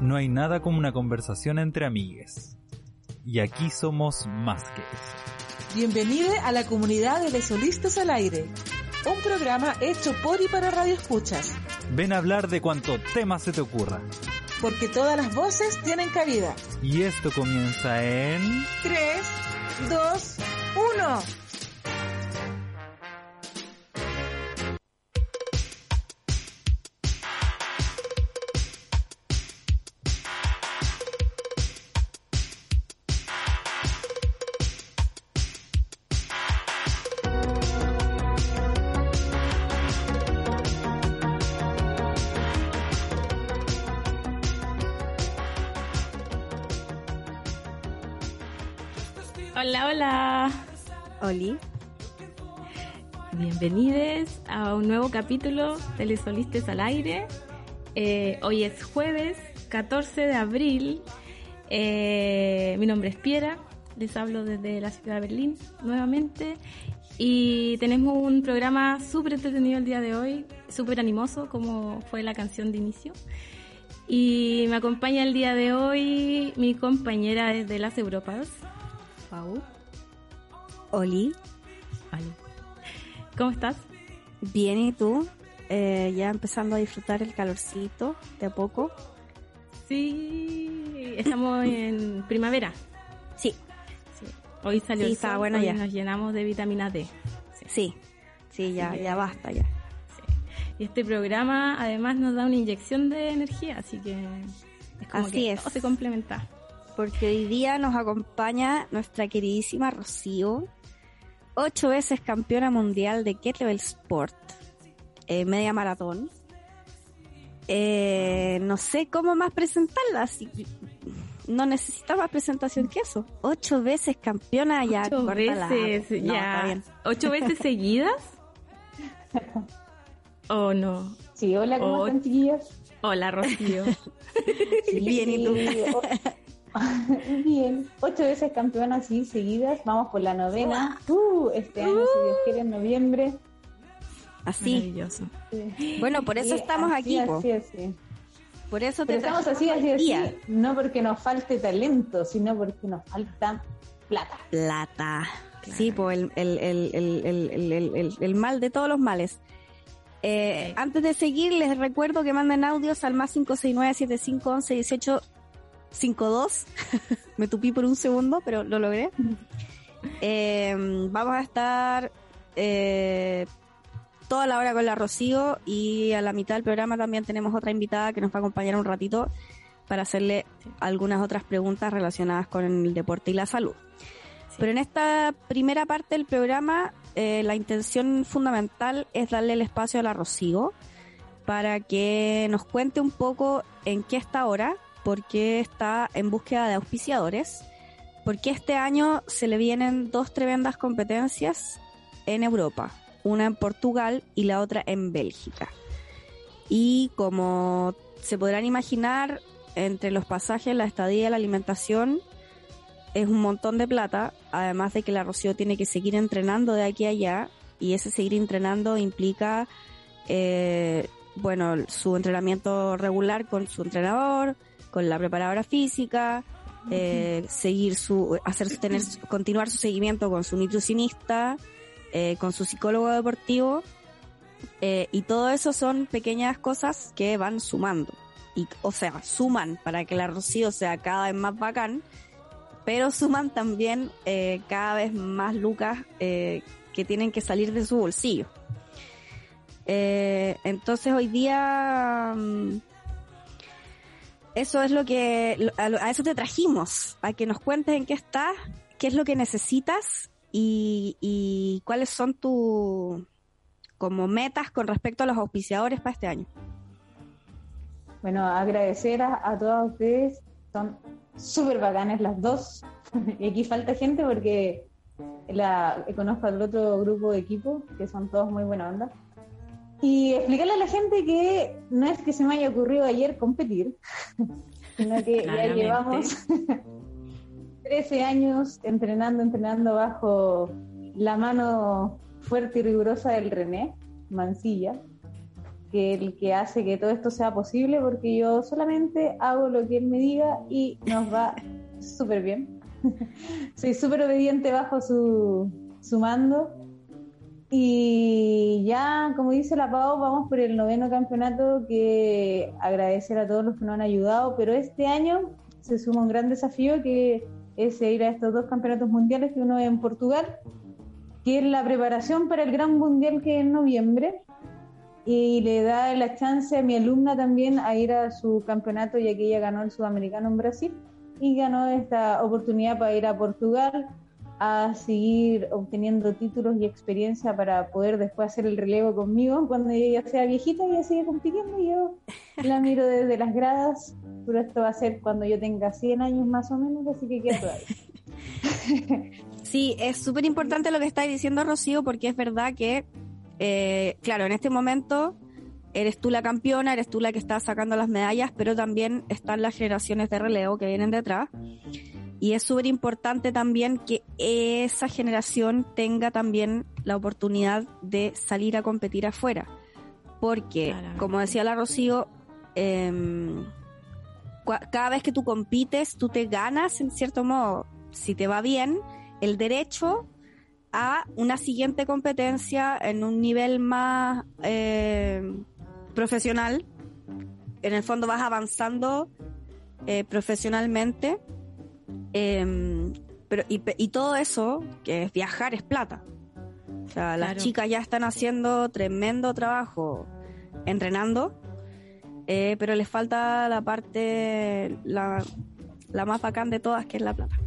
No hay nada como una conversación entre amigues. Y aquí somos más que eso. Bienvenido a la comunidad de Lesolistas al Aire, un programa hecho por y para Radio Escuchas. Ven a hablar de cuanto tema se te ocurra. Porque todas las voces tienen cabida. Y esto comienza en... 3, 2, 1. Bienvenidos a un nuevo capítulo de Les Solistes al Aire. Eh, hoy es jueves 14 de abril. Eh, mi nombre es Piera. Les hablo desde la ciudad de Berlín nuevamente. Y tenemos un programa súper entretenido el día de hoy, súper animoso, como fue la canción de inicio. Y me acompaña el día de hoy mi compañera desde las Europas, Pau. Oli. Vale. ¿Cómo estás? Bien, ¿y tú? Eh, ya empezando a disfrutar el calorcito de a poco. Sí, estamos en primavera. Sí, Sí. Hoy salió Sí, el sol, bueno hoy ya. nos llenamos de vitamina D. sí, sí, ya, que- ya basta ya. Y este programa además nos da una inyección de energía, así que es como Así que es. todo se complementa. Porque hoy día nos acompaña nuestra queridísima Rocío, ocho veces campeona mundial de Kettlebell Sport, eh, media maratón. Eh, no sé cómo más presentarla, así no necesita más presentación que eso. Ocho veces campeona ya. Ocho veces, No, ya. ¿Ocho veces seguidas? ¿O no? Sí, hola, ¿cómo Oh. están chiquillas? Hola, Rocío. Sí, Bien, ¿y tú? Bien, ocho veces campeona así seguidas, vamos por la novena. Uh, este año, si Dios quiere, en noviembre. Así. Maravilloso. Sí. Bueno, por eso Sí, estamos así, aquí, po. Así, así. Por eso te estamos así, así, así, no porque nos falte talento, sino porque nos falta plata. plata. Sí, pues el, el, el, el, el, el, el- el- el mal de todos los males. Eh, Sí. Antes de seguir, les recuerdo que manden audios al más 569-7511-1852. Me tupí por un segundo, pero lo logré. Eh, vamos a estar eh, toda la hora con la Rocío y a la mitad del programa también tenemos otra invitada que nos va a acompañar un ratito para hacerle algunas otras preguntas relacionadas con el deporte y la salud. Pero en esta primera parte del programa, eh, la intención fundamental es darle el espacio a la Rocío para que nos cuente un poco en qué está ahora, por qué está en búsqueda de auspiciadores, porque este año se le vienen dos tremendas competencias en Europa, una en Portugal y la otra en Bélgica. Y como se podrán imaginar, entre los pasajes, la estadía la alimentación, es un montón de plata, además de que la Rocío tiene que seguir entrenando de aquí a allá, y ese seguir entrenando implica, eh, bueno, su entrenamiento regular con su entrenador, con la preparadora física, eh, seguir su, hacer, tener, continuar su seguimiento con su nutricionista, eh, con su psicólogo deportivo, eh, y todo eso son pequeñas cosas que van sumando. Y, o sea, suman para que la Rocío sea cada vez más bacán, pero suman también eh, cada vez más lucas eh, que tienen que salir de su bolsillo. Entonces hoy día mm, eso es lo que a, eso te trajimos, a que nos cuentes en qué estás, qué es lo que necesitas y, cuáles son tus como metas con respecto a los auspiciadores para este año. Bueno, agradecer a, a todas ustedes, son súper bacanes las dos. y aquí falta gente porque la, conozco al otro grupo de equipo, que son todos muy buena onda. Y explicarle a la gente que no es que se me haya ocurrido ayer competir, sino que ya llevamos 13 años entrenando, entrenando bajo la mano fuerte y rigurosa del René Mancilla. que el que hace que todo esto sea posible, porque yo solamente hago lo que él me diga y nos va súper bien. Soy súper obediente bajo su, su mando. Y ya, como dice la Pau, vamos por el noveno campeonato que agradecer a todos los que nos han ayudado, pero este año se suma un gran desafío que es ir a estos dos campeonatos mundiales, que uno es en Portugal, que es la preparación para el gran mundial que es en noviembre, y le da la chance a mi alumna también a ir a su campeonato, ya que ella ganó el sudamericano en Brasil y ganó esta oportunidad para ir a Portugal a seguir obteniendo títulos y experiencia para poder después hacer el relevo conmigo. Cuando ella sea viejita y ella sigue compitiendo y yo la miro desde las gradas. Pero esto va a ser cuando yo tenga 100 años más o menos así que queda todavía. Sí, es súper importante lo que está diciendo Rocío porque es verdad que eh, claro, en este momento eres tú la campeona, eres tú la que está sacando las medallas, pero también están las generaciones de relevo que vienen detrás. Y es súper importante también que esa generación tenga también la oportunidad de salir a competir afuera. Porque, como decía la Rocío, em, cada vez que tú compites, tú te ganas, en cierto modo, si te va bien, el derecho a una siguiente competencia en un nivel más eh, profesional. En el fondo vas avanzando eh, profesionalmente Em, pero, y, todo eso, que es viajar, es plata. O sea, las chicas ya están haciendo tremendo trabajo entrenando, eh, pero les falta la parte, la, la más bacán de todas, que es la plata.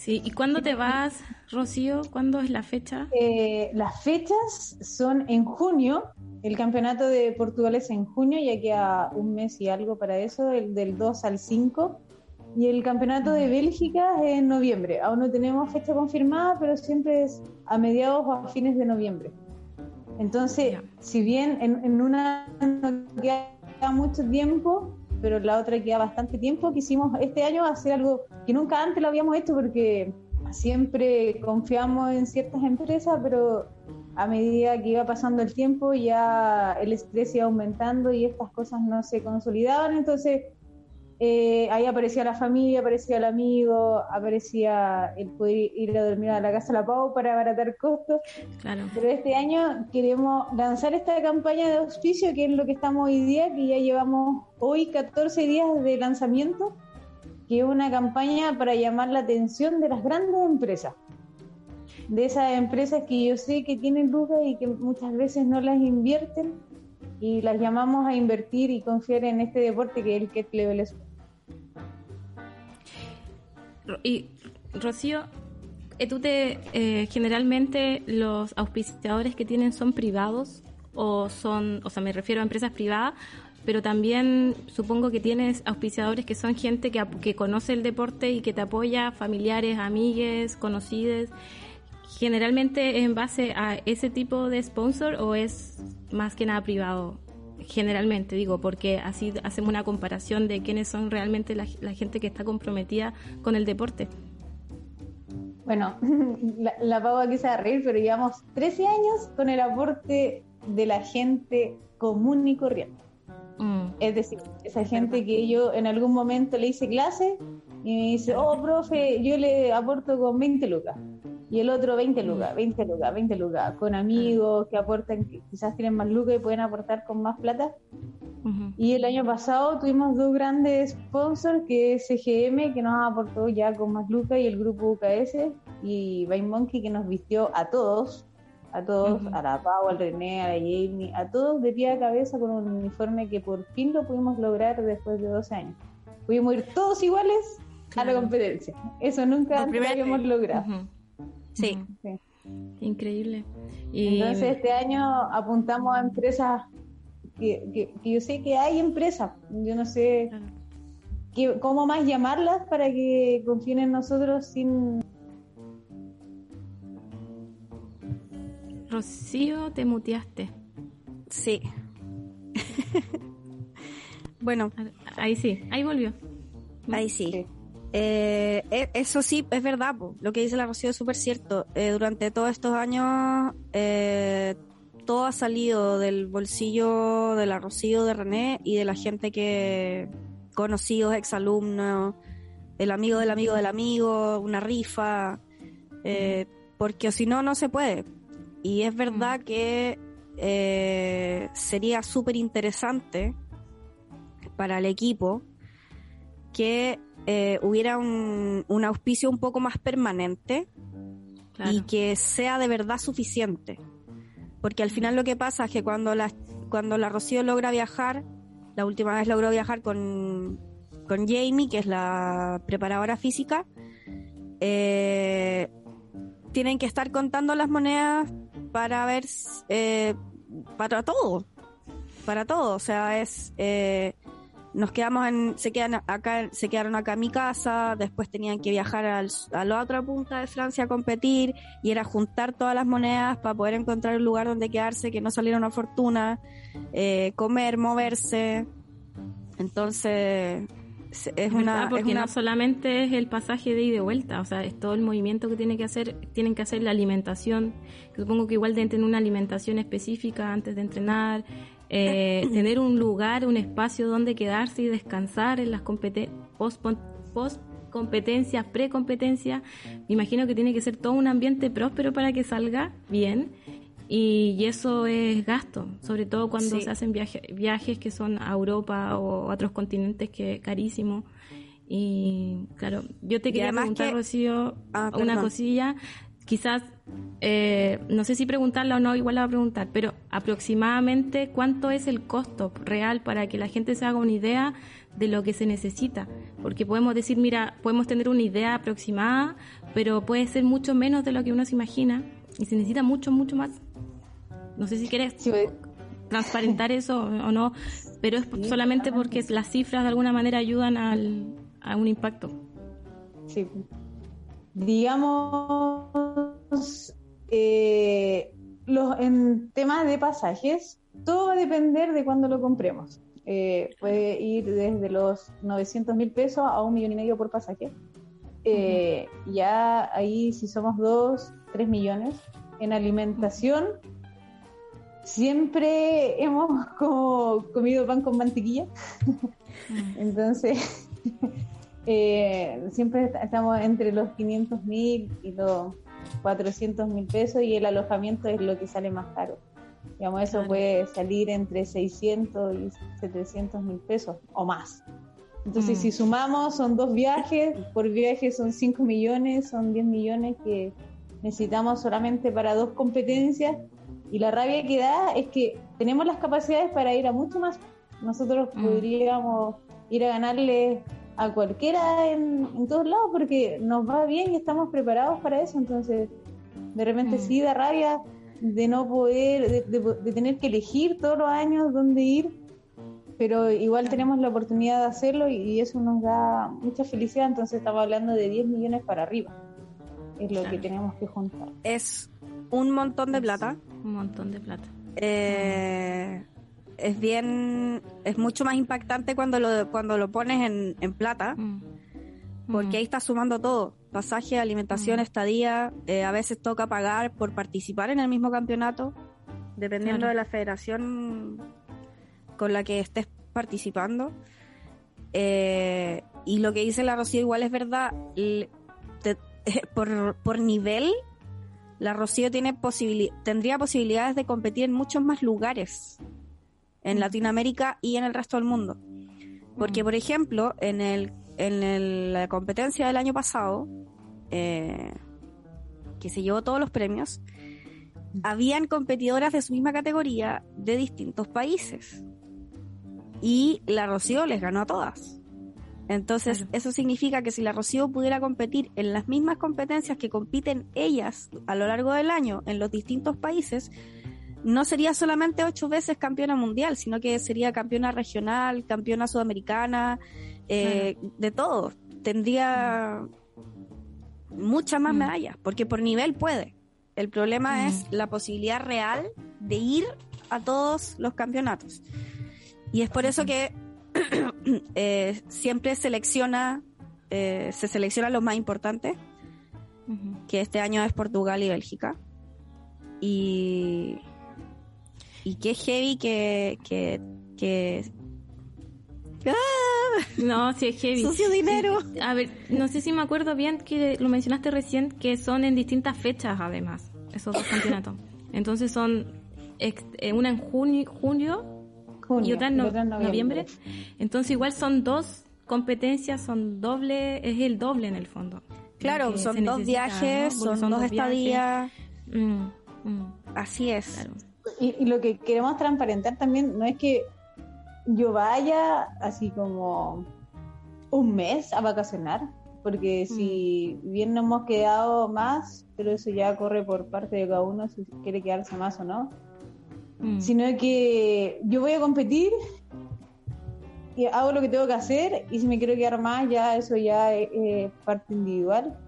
Sí, ¿y cuándo te vas, Rocío? ¿Cuándo es la fecha? Eh, las fechas son en junio. El campeonato de Portugal es en junio, ya queda un mes y algo para eso, el del 2 al 5. Y el campeonato de Bélgica es en noviembre. Aún no tenemos fecha confirmada, pero siempre es a mediados o a fines de noviembre. Entonces, si bien en, una no queda mucho tiempo, pero la otra queda bastante tiempo, quisimos este año hacer algo que nunca antes lo habíamos hecho porque siempre confiamos en ciertas empresas, pero a medida que iba pasando el tiempo ya el estrés iba aumentando y estas cosas no se consolidaban. Entonces, eh, ahí aparecía la familia, aparecía el amigo, aparecía el poder ir a dormir a la casa de la Pau para abaratar costos. Claro. Pero este año queremos lanzar esta campaña de auspicio, que es lo que estamos hoy día, que ya llevamos hoy 14 días de lanzamiento, que es una campaña para llamar la atención de las grandes empresas. De esas empresas que yo sé que tienen lucas y que muchas veces no las invierten y las llamamos a invertir y confiar en este deporte que es el que Level y Rocío, eh, tú te eh, generalmente los auspiciadores que tienen son privados o son, o sea, me refiero a empresas privadas, pero también supongo que tienes auspiciadores que son gente que, que conoce el deporte y que te apoya, familiares, amigues, conocidos. Generalmente es en base a ese tipo de sponsor o es más que nada privado generalmente digo, porque así hacemos una comparación de quiénes son realmente la, gente que está comprometida con el deporte. Bueno, la, la Pau aquí se va a reír, pero llevamos 13 años con el aporte de la gente común y corriente. Mm. Es decir, esa gente que yo en algún momento le hice clase y me dice, oh, profe, yo le aporto con 20 lucas y el otro 20 lucas, 20 lucas, 20 lucas, con amigos que aportan, que quizás tienen más lucas y pueden aportar con más plata. Y el año pasado tuvimos dos grandes sponsors, que es CGM, que nos aportó ya con más lucas, y el grupo UKS, y Bain Monkey, que nos vistió a todos, a todos, a la Pau, al René, a la Jamie, a todos de pie a cabeza con un uniforme que por fin lo pudimos lograr después de 12 años. Pudimos ir todos iguales a la competencia. Eso nunca habíamos logrado. Sí. Increíble. Y... Entonces este año apuntamos a empresas que, yo sé que hay empresas, yo no sé cómo más llamarlas para que confíen en nosotros sin... Rocío, te muteaste. Sí. bueno. Ahí sí, ahí volvió. Ahí sí. Eh, e, eso sí, es verdad, lo que dice la Rocío es súper cierto. Eh, durante todos estos años, eh, todo ha salido del bolsillo de la Rocío, de René y de la gente que conocidos, exalumnos, el amigo del amigo del amigo, una rifa, porque si no, no se puede. Y es verdad que eh, sería súper interesante para el equipo que eh, hubiera un, un, auspicio un poco más permanente Claro. y que sea de verdad suficiente. Porque al final lo que pasa es que cuando la, cuando la Rocío logra viajar, la última vez logró viajar con, con Jamie, que es la preparadora física, eh, tienen que estar contando las monedas para ver, eh, para todo, para todo, o sea, es, eh, nos quedamos en, se quedan acá, se quedaron acá en mi casa, después tenían que viajar al, a la otra punta de Francia a competir y era juntar todas las monedas para poder encontrar un lugar donde quedarse, que no saliera una fortuna, eh, comer, moverse, entonces es Es una, verdad, es porque una no solamente es el pasaje de ida y de vuelta, o sea, es todo el movimiento que tiene que hacer, tienen que hacer la alimentación, que supongo que igual deben tener una alimentación específica antes de entrenar, eh, tener un lugar, un espacio donde quedarse y descansar en las post, post competencias, pre-competencias. Me imagino que tiene que ser todo un ambiente próspero para que salga bien. Y, y eso es gasto, sobre todo cuando Sí. se hacen viaje- viajes que son a Europa o a otros continentes que es carísimo. Y claro, yo te quería preguntar, que- Rocío, Ah, una cosilla. Quizás, eh, no sé si preguntarla o no, igual la voy a preguntar, pero aproximadamente cuánto es el costo real para que la gente se haga una idea de lo que se necesita. Porque podemos decir, mira, podemos tener una idea aproximada, pero puede ser mucho menos de lo que uno se imagina y se necesita mucho, mucho más. No sé si quieres Sí, transparentar eso o no, pero es Sí, solamente porque las cifras de alguna manera ayudan al, a un impacto. Sí. Digamos, eh, los, en temas de pasajes, todo va a depender de cuándo lo compremos. Eh, puede ir desde los 900 mil pesos a un millón y medio por pasaje. Eh, Ya ahí, si somos dos, tres millones. En alimentación, siempre hemos como comido pan con mantequilla. Entonces, eh, siempre est- estamos entre los 500 mil y los 400 mil pesos y el alojamiento es lo que sale más caro. Digamos, eso Claro. puede salir entre 600 y 700 mil pesos o más. Entonces, Mm. si sumamos, son dos viajes, por viaje son 5 millones, son 10 millones que necesitamos solamente para dos competencias. Y la rabia que da es que tenemos las capacidades para ir a mucho más. Nosotros Mm. podríamos ir a ganarle a cualquiera en, en todos lados porque nos va bien y estamos preparados para eso. Entonces, de repente Mm. sí da rabia de no poder, de, de- de tener que elegir todos los años dónde ir, pero igual tenemos la oportunidad de hacerlo y, y eso nos da mucha felicidad. Entonces, estamos hablando de 10 millones para arriba. Es lo que tenemos que juntar. es un montón de plata. Un montón de plata. Eh, es bien, es mucho más impactante cuando lo, cuando lo pones en, en plata, Mm. porque Mm. ahí estás sumando todo, pasaje, alimentación, Mm. estadía, eh, a veces toca pagar por participar en el mismo campeonato, dependiendo Claro. de la federación con la que estés participando. Eh, y lo que dice la Rocío igual es verdad, te- por, por nivel, la Rocío tiene posibili- tendría posibilidades de competir en muchos más lugares en. Latinoamérica y en el resto del mundo. Porque, por ejemplo, en, el, en el- la competencia del año pasado, eh, que se llevó todos los premios, habían competidoras de su misma categoría de distintos países. Y la Rocío les ganó a todas. Entonces, Claro. eso significa que si la Rocío pudiera competir en las mismas competencias que compiten ellas a lo largo del año en los distintos países, no sería solamente ocho veces campeona mundial, sino que sería campeona regional, campeona sudamericana, eh, de todo. Tendría muchas más Mm. medallas, porque por nivel puede. El problema Mm. es la posibilidad real de ir a todos los campeonatos. Y es por eso que eh, siempre selecciona, eh, se seleccionan los más importantes, que este año es Portugal y Bélgica. Y, y qué heavy que, que, que No, sí es heavy. Sucio dinero. A ver, no sé si me acuerdo bien que lo mencionaste recién, que son en distintas fechas además, esos dos campeonatos. Entonces son ex- eh, una en junio, junio Junio, y otra en y no- otra en noviembre. Entonces igual son dos competencias, son doble, es el doble en el fondo. Claro, son dos necesita, viajes, son, dos viajes. estadías. Mm, mm, Así es. claro. Y, y lo que queremos transparentar también no es que yo vaya así como un mes a vacacionar, porque si bien nos hemos quedado más, pero eso ya corre por parte de cada uno si quiere quedarse más o no, Mm, sino que yo voy a competir y hago lo que tengo que hacer y si me quiero quedar más ya eso ya es, es parte individual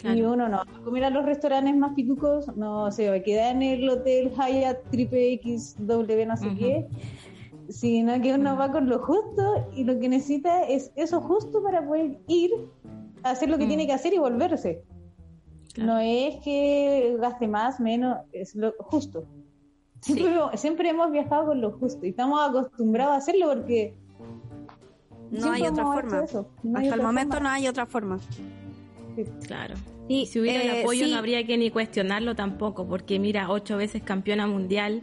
claro. y uno no va a comer a los restaurantes más pitucos, no se va a quedar en el hotel Hyatt triple X W no sé qué, sino que uno va con lo justo y lo que necesita es eso justo para poder ir a hacer lo que Mm. tiene que hacer y volverse. Claro. No es que gaste más, menos, es lo justo. Siempre, siempre hemos viajado con lo justo y estamos acostumbrados a hacerlo porque No hay otra forma. hecho eso. No hay Hasta el momento forma. no hay otra forma. Claro. Y, si hubiera el eh, apoyo sí, no habría que ni cuestionarlo tampoco, porque mira, ocho veces campeona mundial,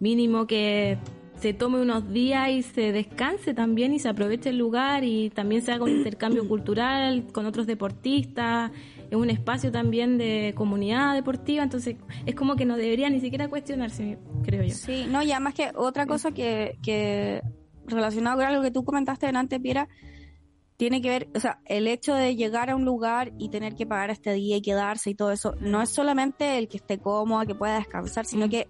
mínimo que se tome unos días y se descanse también y se aproveche el lugar y también se haga un intercambio cultural con otros deportistas, es un espacio también de comunidad deportiva, entonces es como que no debería ni siquiera cuestionarse, creo yo. Sí, no, y además que otra cosa que, que relacionado con algo que tú comentaste delante, Piera, tiene que ver, o sea, el hecho de llegar a un lugar y tener que pagar este día y quedarse y todo eso, no es solamente el que esté cómoda, que pueda descansar, sino Mm. que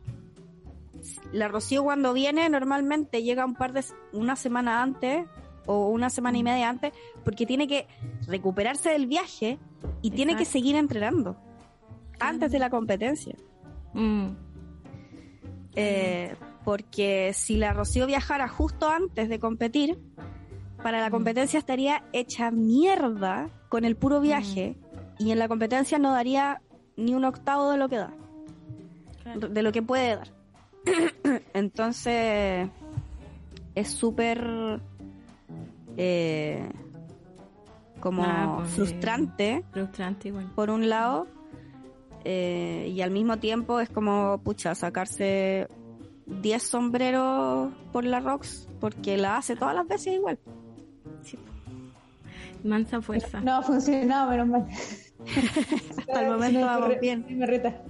la Rocío cuando viene normalmente llega un par de, una semana antes o una semana y media antes, porque tiene que recuperarse del viaje y tiene que seguir entrenando antes de la competencia. Mm, Eh, porque si la Rocío viajara justo antes de competir, para la competencia estaría hecha mierda con el puro viaje y en la competencia no daría ni un octavo de lo que da, claro. de lo que puede dar. Entonces es súper eh, como Ah, pues, frustrante Frustrante igual. por un lado, eh, y al mismo tiempo es como, pucha, sacarse 10 sombreros por la Rox, porque la hace todas las veces igual. Sí. Mansa fuerza. No ha funcionado, menos mal. Hasta el momento vamos bien. Me reta.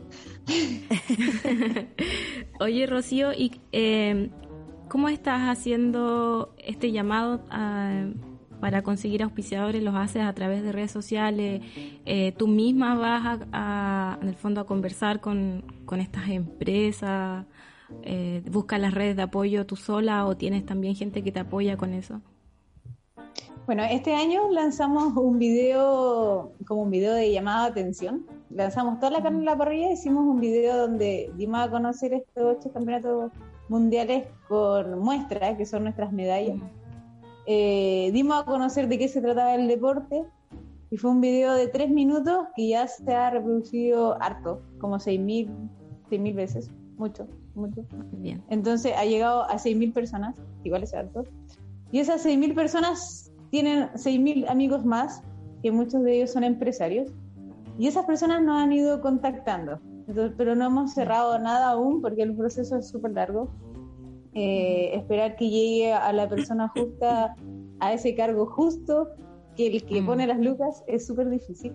Oye, Rocío, ¿y eh, cómo estás haciendo este llamado a- para conseguir auspiciadores? ¿Los haces a través de redes sociales? Eh, ¿Tú misma vas a, a- en el fondo a conversar con, con estas empresas? Eh, ¿Buscas las redes de apoyo tú sola o tienes también gente que te apoya con eso? Bueno, este año lanzamos un video, como un video de llamada de atención. Lanzamos toda la carne en la parrilla, hicimos un video donde dimos a conocer estos ocho campeonatos mundiales con muestras, que son nuestras medallas. Eh, dimos a conocer de qué se trataba el deporte y fue un video de tres minutos que ya se ha reproducido harto, como seis mil, seis mil veces, mucho, mucho. Bien. Entonces ha llegado a 6.000 personas, igual es harto. Y esas 6.000 personas tienen 6.000 amigos más, que muchos de ellos son empresarios. Y esas personas nos han ido contactando. Entonces, pero no hemos cerrado nada aún porque el proceso es súper largo. Eh, esperar que llegue a la persona justa, a ese cargo justo, que el que Mm. pone las lucas es súper difícil.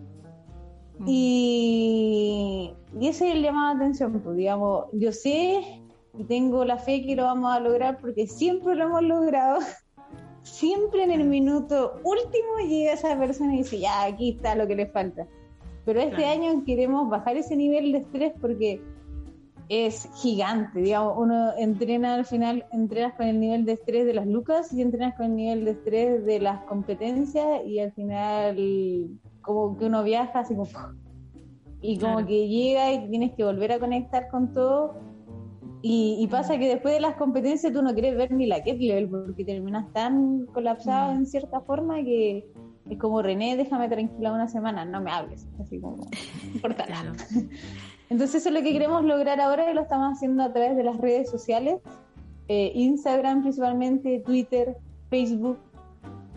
Mm. Y, y ese es el llamado de atención, pues digamos, yo sé y tengo la fe que lo vamos a lograr porque siempre lo hemos logrado. Siempre en el minuto último llega esa persona y dice, ya, aquí está lo que le falta. Pero este Claro. año queremos bajar ese nivel de estrés porque es gigante, digamos, uno entrena al final, entrenas con el nivel de estrés de las lucas y entrenas con el nivel de estrés de las competencias y al final como que uno viaja así como y como Claro. que llega y tienes que volver a conectar con todo y, y pasa que después de las competencias tú no quieres ver ni la cat level porque terminas tan colapsado Mm. en cierta forma que es como René, déjame tranquila una semana, no me hables, así como cortala. Claro. Entonces eso es lo que queremos lograr ahora y lo estamos haciendo a través de las redes sociales, eh, Instagram principalmente, Twitter, Facebook,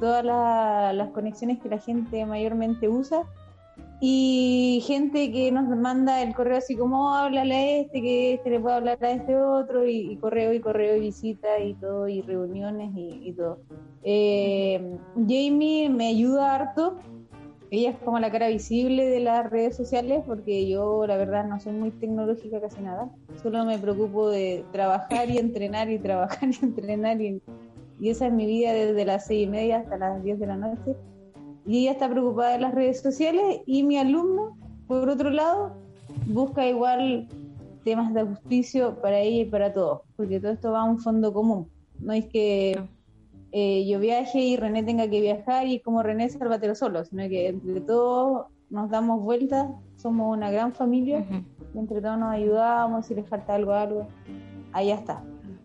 todas la- las conexiones que la gente mayormente usa y gente que nos manda el correo así como "Oh, háblale a este, que este le puede hablar a este otro y, correo y correo y visita y todo y reuniones y, todo. Eh, Jamie me ayuda harto ella es como la cara visible de las redes sociales porque yo la verdad no soy muy tecnológica casi nada. Solo me preocupo de trabajar y entrenar y trabajar y entrenar y, y esa es mi vida desde las seis y media hasta las 10 de la noche. Y ella está preocupada de las redes sociales y mi alumno, por otro lado, busca igual temas de auspicio para ella y para todos, porque todo esto va a un fondo común. No es que eh, yo viaje y René tenga que viajar y como René sálvatelo solo, sino que entre todos nos damos vueltas, somos una gran familia, y entre todos nos ayudamos, si les falta algo, algo, ahí está.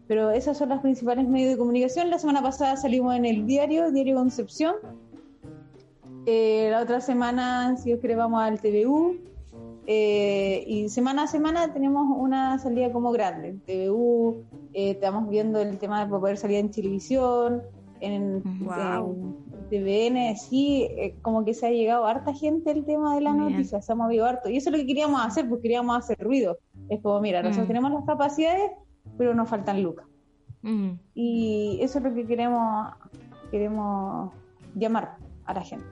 Pero esas son las principales medios de comunicación. La semana pasada salimos en el diario, Diario Concepción. Eh, la otra semana, si Dios quiere, vamos al TVU. Eh, y semana a semana tenemos una salida como grande. En TVU, eh, estamos viendo el tema de poder salir en televisión, en, Wow. en TVN, sí, eh, como que se ha llegado harta gente el tema de la Bien. noticia, se ha movido harto. Y eso es lo que queríamos hacer, pues queríamos hacer ruido. Es como, mira, nosotros Mm. tenemos las capacidades, pero nos faltan lucas. Ujú. Y eso es lo que queremos, queremos llamar a la gente.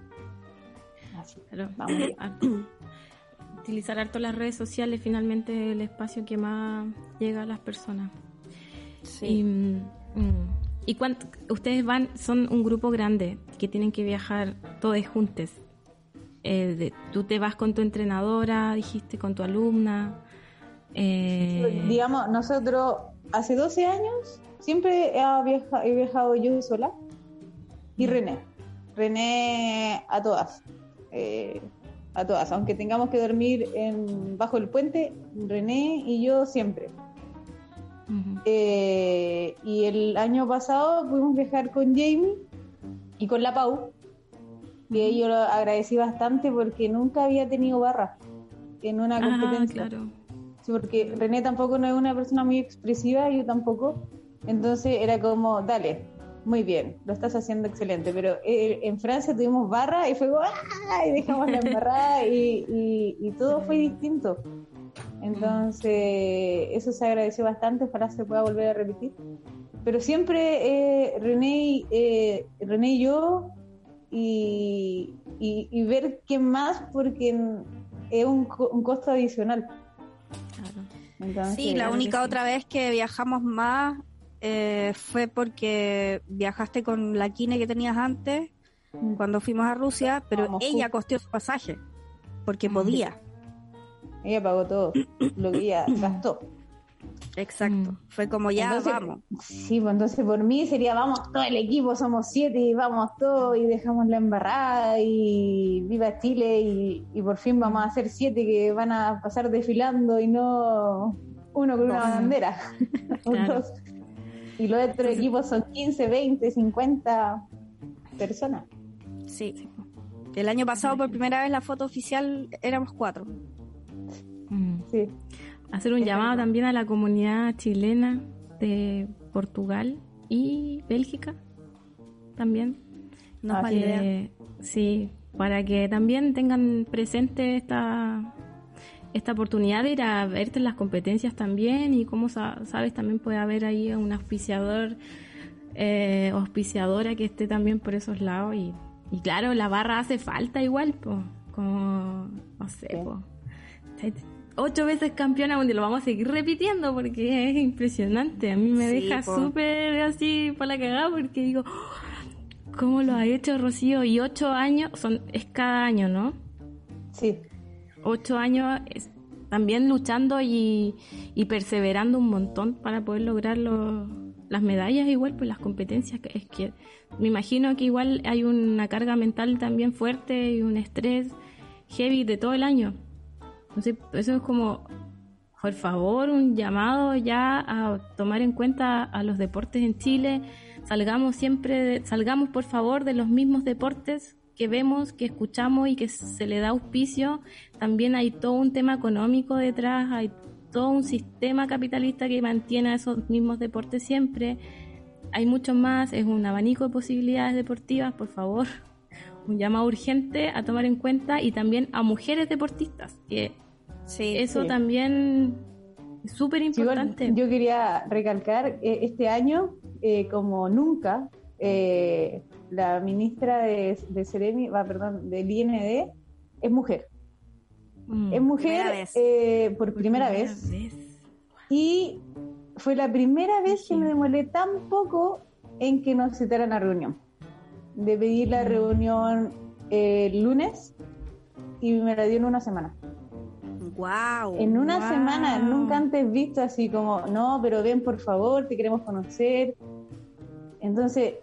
Así, Claro. vamos. Harto. Utilizar harto las redes sociales, finalmente el espacio que más llega a las personas. Y, mm, mm, ¿y cuánto, ustedes van, son un grupo grande que tienen que viajar todos juntos. Eh, de- tú te vas con tu entrenadora, dijiste, con tu alumna. eh, Digamos, nosotros hace 12 años siempre he viajado, he viajado yo sola y René. René a todas. Eh, a todas. Aunque tengamos que dormir en, bajo el puente, René y yo siempre. Eh, y el año pasado pudimos viajar con Jamie y con la Pau. Y yo lo agradecí bastante porque nunca había tenido barra en una Ah, competencia. claro. Sí, porque René tampoco no es una persona muy expresiva, yo tampoco. Entonces era como, dale, muy bien, lo estás haciendo excelente. Pero eh, en Francia tuvimos barra y fue ¡ah! Y dejamos la embarrada y, y, y todo fue distinto. Entonces, eso se agradeció bastante, ojalá se pueda volver a repetir. Pero siempre eh, René, eh, René y yo, y, y, ver qué más, porque es un, un costo adicional. Entonces, Sí, la única sí. otra vez que viajamos más eh, fue porque viajaste con la Kine que tenías antes Mm. cuando fuimos a Rusia, pero ella costeó su pasaje porque Mm. podía. Ella pagó todo lo que ella gastó. Exacto. Mm. Fue como ya Entonces, vamos. Sí, pues entonces por mí sería vamos todo el equipo, somos siete y vamos todos y dejamos la embarrada y viva Chile y, y por fin vamos a ser siete que van a pasar desfilando y no uno con una bandera. Claro. dos. Y los otros equipos son 15, 20, 50 personas. Sí. El año pasado por primera vez la foto oficial éramos cuatro. Mm. Sí. Hacer un llamado también a la comunidad chilena de Portugal y Bélgica también. No es Ah. Que- sí, para que también tengan presente esta esta oportunidad de ir a verte en las competencias también y como sa- sabes también puede haber ahí un auspiciador eh, auspiciadora que esté también por esos lados y, y claro la barra hace falta igual pues como no sé po. ocho veces campeona mundial lo vamos a seguir repitiendo porque es impresionante a mí me Sí, deja súper así por la cagada porque digo ¿Cómo lo ha hecho Rocío? Y ocho años, son, es cada año, ¿no? Sí. Ocho años también luchando y, y perseverando un montón para poder lograr lo- las medallas igual, pues las competencias. Es que me imagino que igual hay una carga mental también fuerte y un estrés heavy de todo el año. Entonces, eso es como, por favor, un llamado ya a tomar en cuenta a los deportes en Chile. Salgamos siempre, de- salgamos por favor de los mismos deportes que vemos, que escuchamos y que se le da auspicio, también hay todo un tema económico detrás, hay todo un sistema capitalista que mantiene a esos mismos deportes siempre. Hay mucho más, es un abanico de posibilidades deportivas, por favor. Un llamado urgente a tomar en cuenta y también a mujeres deportistas, que Sí, eso sí. también es súper importante. yo quería recalcar, eh, este año, eh, como nunca, eh, la ministra de, de Ceremi, va, perdón, del IND es mujer. Mm. Es mujer Primera vez. eh, por primera, vez. Y fue la primera vez que me demoré tan poco en que nos citaran a reunión. De pedir la reunión eh, el lunes y me la dio en una semana. Wow. En una Wow. semana, nunca antes visto así como, no, pero ven por favor, te queremos conocer. Entonces,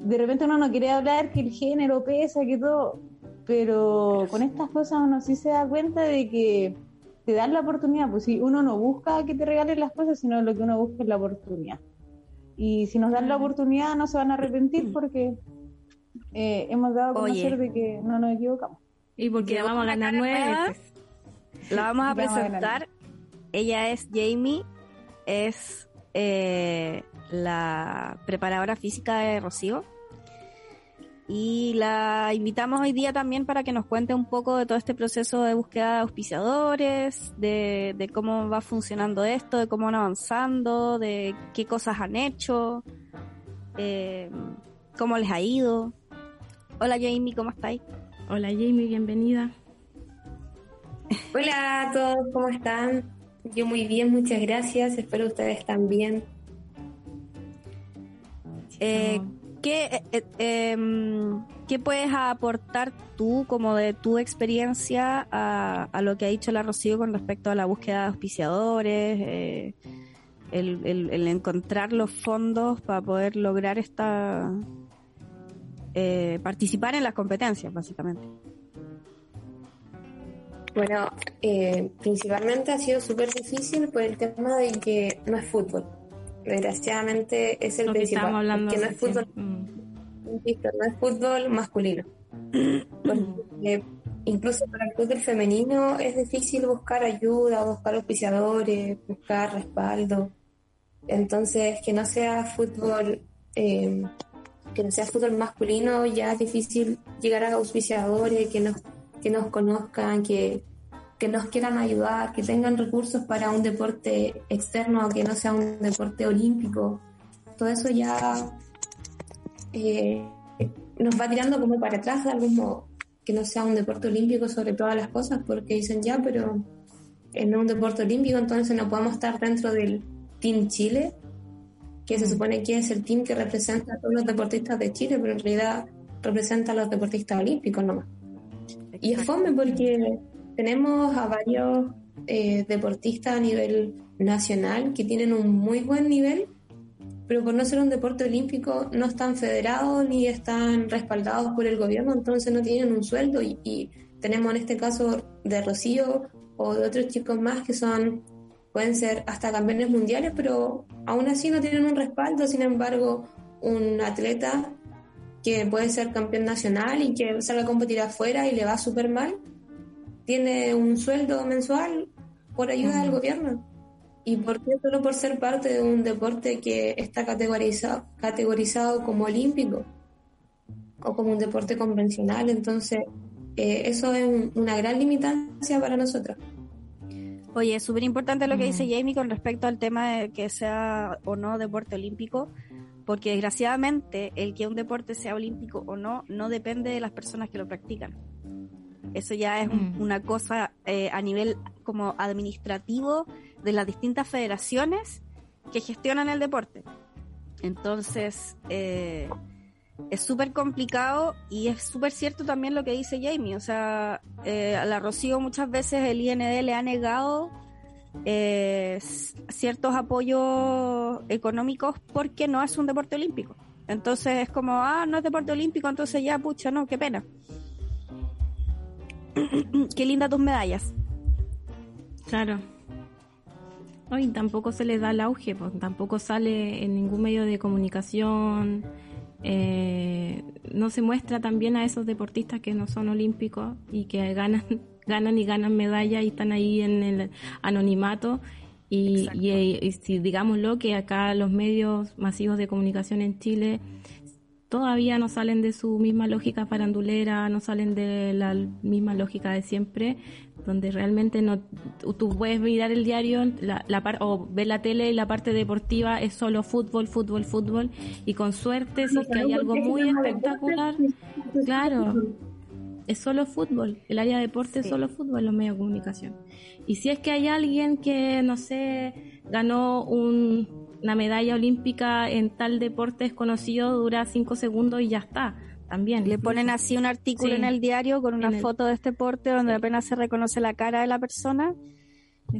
de repente uno no quiere hablar que el género pesa, que todo, pero con estas cosas uno sí se da cuenta de que te dan la oportunidad, pues si uno no busca que te regalen las cosas, sino lo que uno busca es la oportunidad. Y si nos dan la oportunidad no se van a arrepentir porque eh, hemos dado a conocer Oye. de que no nos equivocamos. Y porque vamos a ganar cara nueve nueva. veces. La vamos a Vamos a presentar. Ella es Jamie, es eh, la preparadora física de Rocío. Y la invitamos hoy día también para que nos cuente un poco de todo este proceso de búsqueda de auspiciadores, de, de cómo va funcionando esto, de cómo van avanzando, de qué cosas han hecho, eh, cómo les ha ido. Hola Jamie, ¿cómo estáis? Hola Jamie, bienvenida. Hola a todos, ¿cómo están? Yo muy bien, muchas gracias. Espero ustedes también. Eh, ¿qué, eh, eh, em, ¿Qué puedes aportar tú como de tu experiencia a, a lo que ha dicho la Rocío con respecto a la búsqueda de auspiciadores, eh, el, el- el encontrar los fondos para poder lograr esta... eh, participar en las competencias, básicamente? Bueno, eh, principalmente ha sido súper difícil por el tema de que no es fútbol. Desgraciadamente es el Lo que principal. hablando porque no es fútbol, Mm. insisto, no es fútbol masculino. Porque incluso para el fútbol femenino es difícil buscar ayuda, buscar auspiciadores, buscar respaldo. Entonces, que no sea fútbol, eh, que no sea fútbol masculino, ya es difícil llegar a auspiciadores que nos, que nos conozcan, que, que nos quieran ayudar, que tengan recursos para un deporte externo, que no sea un deporte olímpico. Todo eso ya eh, nos va tirando como para atrás de algún modo, que no sea un deporte olímpico sobre todas las cosas, porque dicen ya, pero en un deporte olímpico entonces no podemos estar dentro del Team Chile, que se supone que es el team que representa a todos los deportistas de Chile, pero en realidad representa a los deportistas olímpicos nomás. Y es fome porque tenemos a varios eh, deportistas a nivel nacional que tienen un muy buen nivel, pero por no ser un deporte olímpico no están federados ni están respaldados por el gobierno, entonces no tienen un sueldo. Y, tenemos en este caso de Rocío o de otros chicos más que son pueden ser hasta campeones mundiales, pero aún así no tienen un respaldo, sin embargo, un atleta que puede ser campeón nacional y que salga a competir afuera y le va súper mal, tiene un sueldo mensual por ayuda del gobierno. ¿Y por qué solo por ser parte de un deporte que está categorizado, categorizado como olímpico o como un deporte convencional? Entonces, eh, eso es un- una gran limitancia para nosotros. Oye, es súper importante lo que dice Jamie con respecto al tema de que sea o no deporte olímpico, porque desgraciadamente el que un deporte sea olímpico o no, no depende de las personas que lo practican. Eso ya es un- Mm. una cosa eh, a nivel como administrativo de las distintas federaciones que gestionan el deporte. Entonces, eh, es súper complicado y es súper cierto también lo que dice Jamie. O sea, eh, a la Rocío muchas veces el IND le ha negado eh, ciertos apoyos económicos porque no es un deporte olímpico. Entonces es como, ah, no es deporte olímpico, entonces ya, pucha, no, qué pena. qué linda tus medallas. Claro. Hoy tampoco se les da el auge, pues, tampoco sale en ningún medio de comunicación. eh, no se muestra también a esos deportistas que no son olímpicos y que ganan, ganan y ganan medallas y están ahí en el anonimato. Y, y, si digámoslo que acá los medios masivos de comunicación en Chile todavía no salen de su misma lógica farandulera, no salen de la misma lógica de siempre, donde realmente no tú puedes mirar el diario la, la o ver la tele y la parte deportiva es solo fútbol, fútbol, fútbol y con suerte si es que hay algo muy espectacular, claro, es solo fútbol, el área de deporte es solo fútbol, los medios de comunicación. Y si es que hay alguien que, no sé, ganó una medalla olímpica en tal deporte desconocido, dura cinco segundos y ya está también. Le ponen así un artículo en el diario con una foto de este deporte donde apenas se reconoce la cara de la persona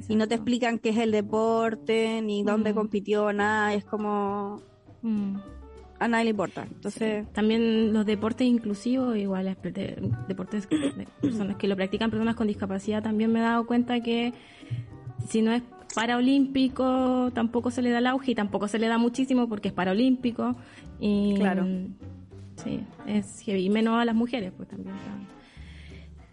y no te explican qué es el deporte, ni dónde mm. compitió, nada. Es como. Mm. A nadie le importa. Entonces. También los deportes inclusivos, igual, deportes de personas que lo practican, personas con discapacidad, también me he dado cuenta que si no es paraolímpico, tampoco se le da el auge y tampoco se le da muchísimo porque es paraolímpico. Y, claro Sí, es Y menos a las mujeres, pues también.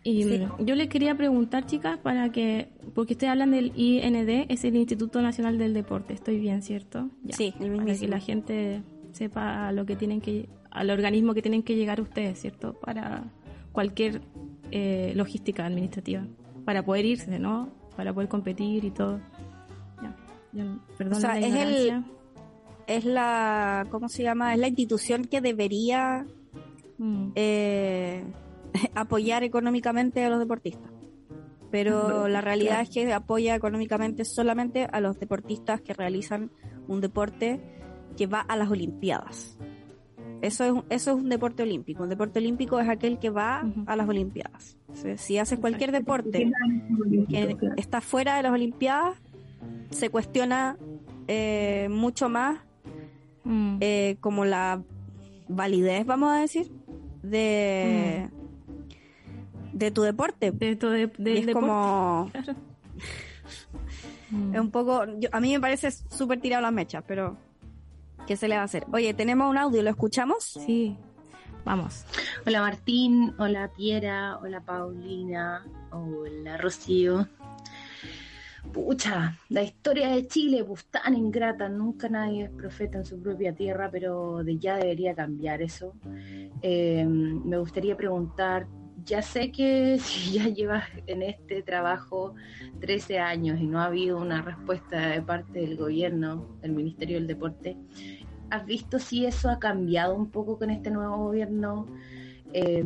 Y yo le quería preguntar, chicas, para que, porque ustedes hablan del IND, es el Instituto Nacional del Deporte, estoy bien, ¿cierto? sí, el Para que la gente sepa a lo que tienen que, al organismo que tienen que llegar ustedes, ¿cierto? Para cualquier eh, logística administrativa, para poder irse, ¿no? Para poder competir y todo. Perdón. O sea, es el es la, ¿cómo se llama? Es la institución que debería mm. eh, apoyar económicamente a los deportistas. Pero la realidad es que apoya económicamente solamente a los deportistas que realizan un deporte que va a las Olimpiadas. Eso es, eso es un deporte olímpico. Un deporte olímpico es aquel que va a las Olimpiadas. si haces cualquier deporte que está fuera de las Olimpiadas, se cuestiona eh, mucho más Mm. Eh, como la validez, vamos a decir, de, mm. de tu deporte. De tu es como... Es un poco... a mí me parece súper tirado las mechas, pero... ¿Qué se le va a hacer? Oye, tenemos un audio, ¿lo escuchamos? Sí. Vamos. Hola Martín, hola Piera, hola Paulina, hola Rocío. Pucha, la historia de Chile, pues tan ingrata, nunca nadie es profeta en su propia tierra, pero de ya debería cambiar eso. Eh, me gustaría preguntar, ya sé que si ya llevas en este trabajo 13 años y no ha habido una respuesta de parte del gobierno, del Ministerio del Deporte, ¿has visto si eso ha cambiado un poco con este nuevo gobierno? Eh,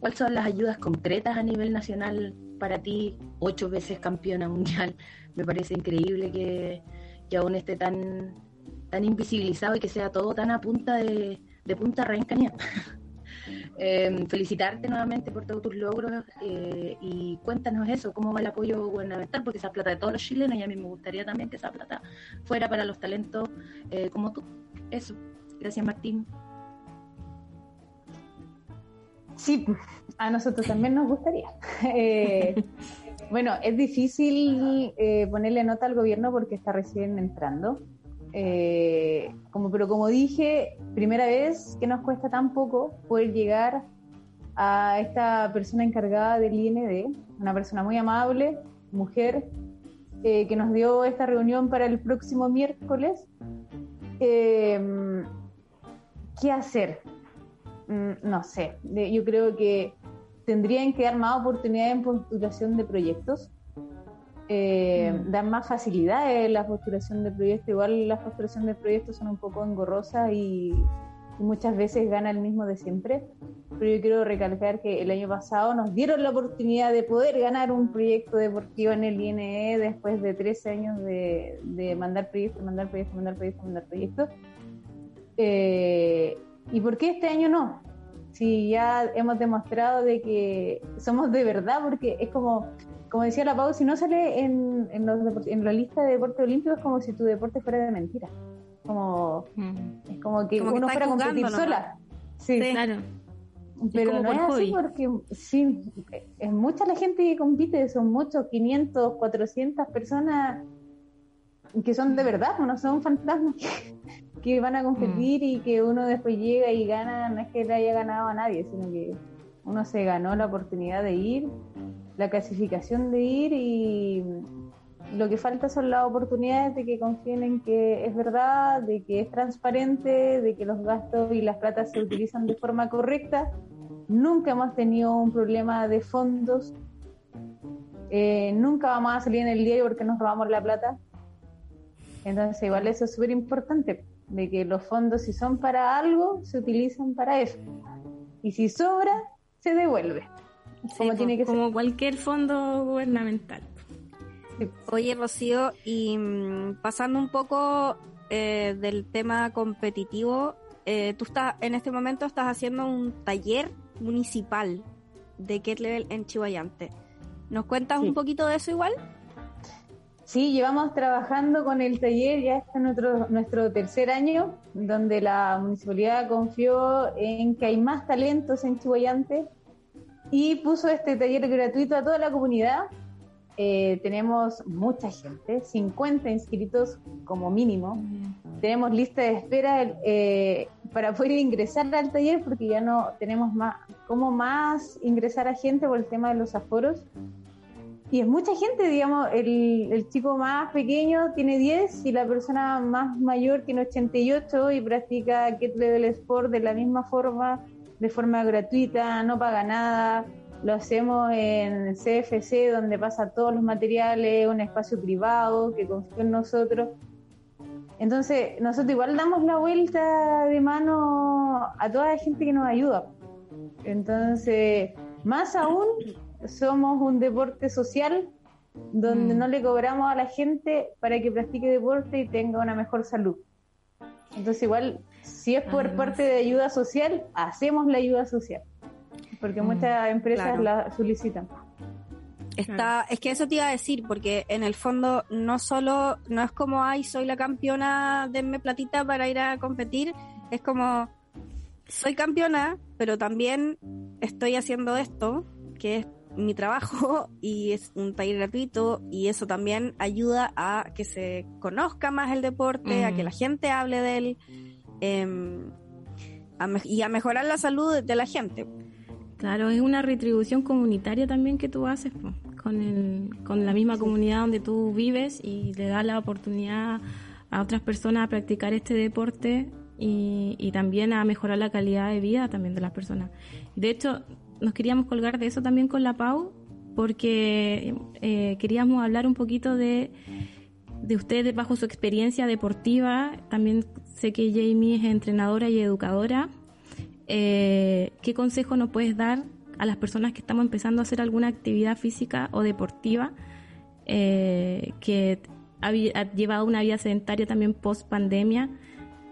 ¿Cuáles son las ayudas concretas a nivel nacional para ti, ocho veces campeona mundial, me parece increíble que, aún esté tan, tan invisibilizado y que sea todo tan a punta de, de punta reencañada. Em, felicitarte nuevamente por todos tus logros eh, y cuéntanos eso, cómo va el apoyo gubernamental, porque esa plata de todos los chilenos y a mí me gustaría también que esa plata fuera para los talentos eh, como tú. Eso. Gracias, Martín. Sí, a nosotros también nos gustaría. Eh, bueno, es difícil eh, ponerle nota al gobierno porque está recién entrando. Eh, como, pero como dije, primera vez que nos cuesta tan poco poder llegar a esta persona encargada del IND, una persona muy amable, mujer, que nos dio esta reunión para el próximo miércoles. ¿Qué hacer? Mm, no sé, yo creo que tendrían que dar más oportunidades en postulación de proyectos, eh, mm. dar más facilidades en la postulación de proyectos. Igual las postulaciones de proyectos son un poco engorrosas y, muchas veces gana el mismo de siempre. Pero yo quiero recalcar que el año pasado nos dieron la oportunidad de poder ganar un proyecto deportivo en el INE después de 13 años de, mandar proyectos, mandar proyectos, mandar proyectos, mandar proyectos. Eh, ¿Y por qué este año no? Si ya hemos demostrado de que somos de verdad, porque es como, como decía la Pau, si no sale en, en, los, en la lista de deportes olímpicos es como si tu deporte fuera de mentira. Como, Es como que uno fuera a competir sola. Sí, claro. Pero no es así porque sí, es mucha la gente que compite, son muchos, 500, 400 personas que son de verdad, no son fantasmas que, van a competir y que uno después llega y gana, no es que le haya ganado a nadie, sino que uno se ganó la oportunidad de ir, la clasificación de ir y lo que falta son las oportunidades de que confíen en que es verdad, de que es transparente, de que los gastos y las platas se utilizan de forma correcta. Nunca hemos tenido un problema de fondos. Eh, nunca vamos a salir en el diario porque nos robamos la plata. Entonces, igual eso es súper importante, de que los fondos, si son para algo, se utilizan para eso. Y si sobra, se devuelve. como tiene que como cualquier fondo gubernamental. Oye, Rocío, y mm, pasando un poco eh, del tema competitivo, eh, tú estás en este momento estás haciendo un taller municipal de Get Level en Chihuayante. ¿Nos cuentas un poquito de eso igual? Sí, llevamos trabajando con el taller, ya está nuestro, nuestro tercer año, donde la municipalidad confió en que hay más talentos en Chihuayante y puso este taller gratuito a toda la comunidad eh, tenemos mucha gente, 50 inscritos como mínimo. Tenemos lista de espera eh, para poder ingresar al taller porque ya no tenemos más, cómo más ingresar a gente por el tema de los aforos. Y es mucha gente, digamos, el, el chico más pequeño tiene 10 y la persona más mayor tiene 88 y practica Get Level Sport de la misma forma, de forma gratuita, no paga nada lo hacemos en CFC, donde pasa todos los materiales, un espacio privado que confía en nosotros. Entonces, nosotros igual damos la vuelta de mano a toda la gente que nos ayuda. Entonces, más aún, somos un deporte social donde mm. no le cobramos a la gente para que practique deporte y tenga una mejor salud. Entonces, igual, si es por parte de ayuda social, hacemos la ayuda social porque mm, muchas empresas la solicitan. Está, es que eso te iba a decir, porque en el fondo no solo, no es como, ay, soy la campeona, denme platita para ir a competir, es como, soy campeona, pero también estoy haciendo esto, que es mi trabajo y es un taller gratuito y eso también ayuda a que se conozca más el deporte, a que mm. la gente hable de él em, y a mejorar la salud de la gente. Claro, es una retribución comunitaria también que tú haces con, el, con la misma comunidad donde tú vives y le das la oportunidad a otras personas a practicar este deporte y, y también a mejorar la calidad de vida también de las personas. De hecho, nos queríamos colgar de eso también con la Pau porque eh, queríamos hablar un poquito de, de ustedes bajo su experiencia deportiva. También sé que Jamie es entrenadora y educadora eh, ¿qué consejo nos puedes dar a las personas que estamos empezando a hacer alguna actividad física o deportiva eh, que ha, llevado una vida sedentaria también post pandemia?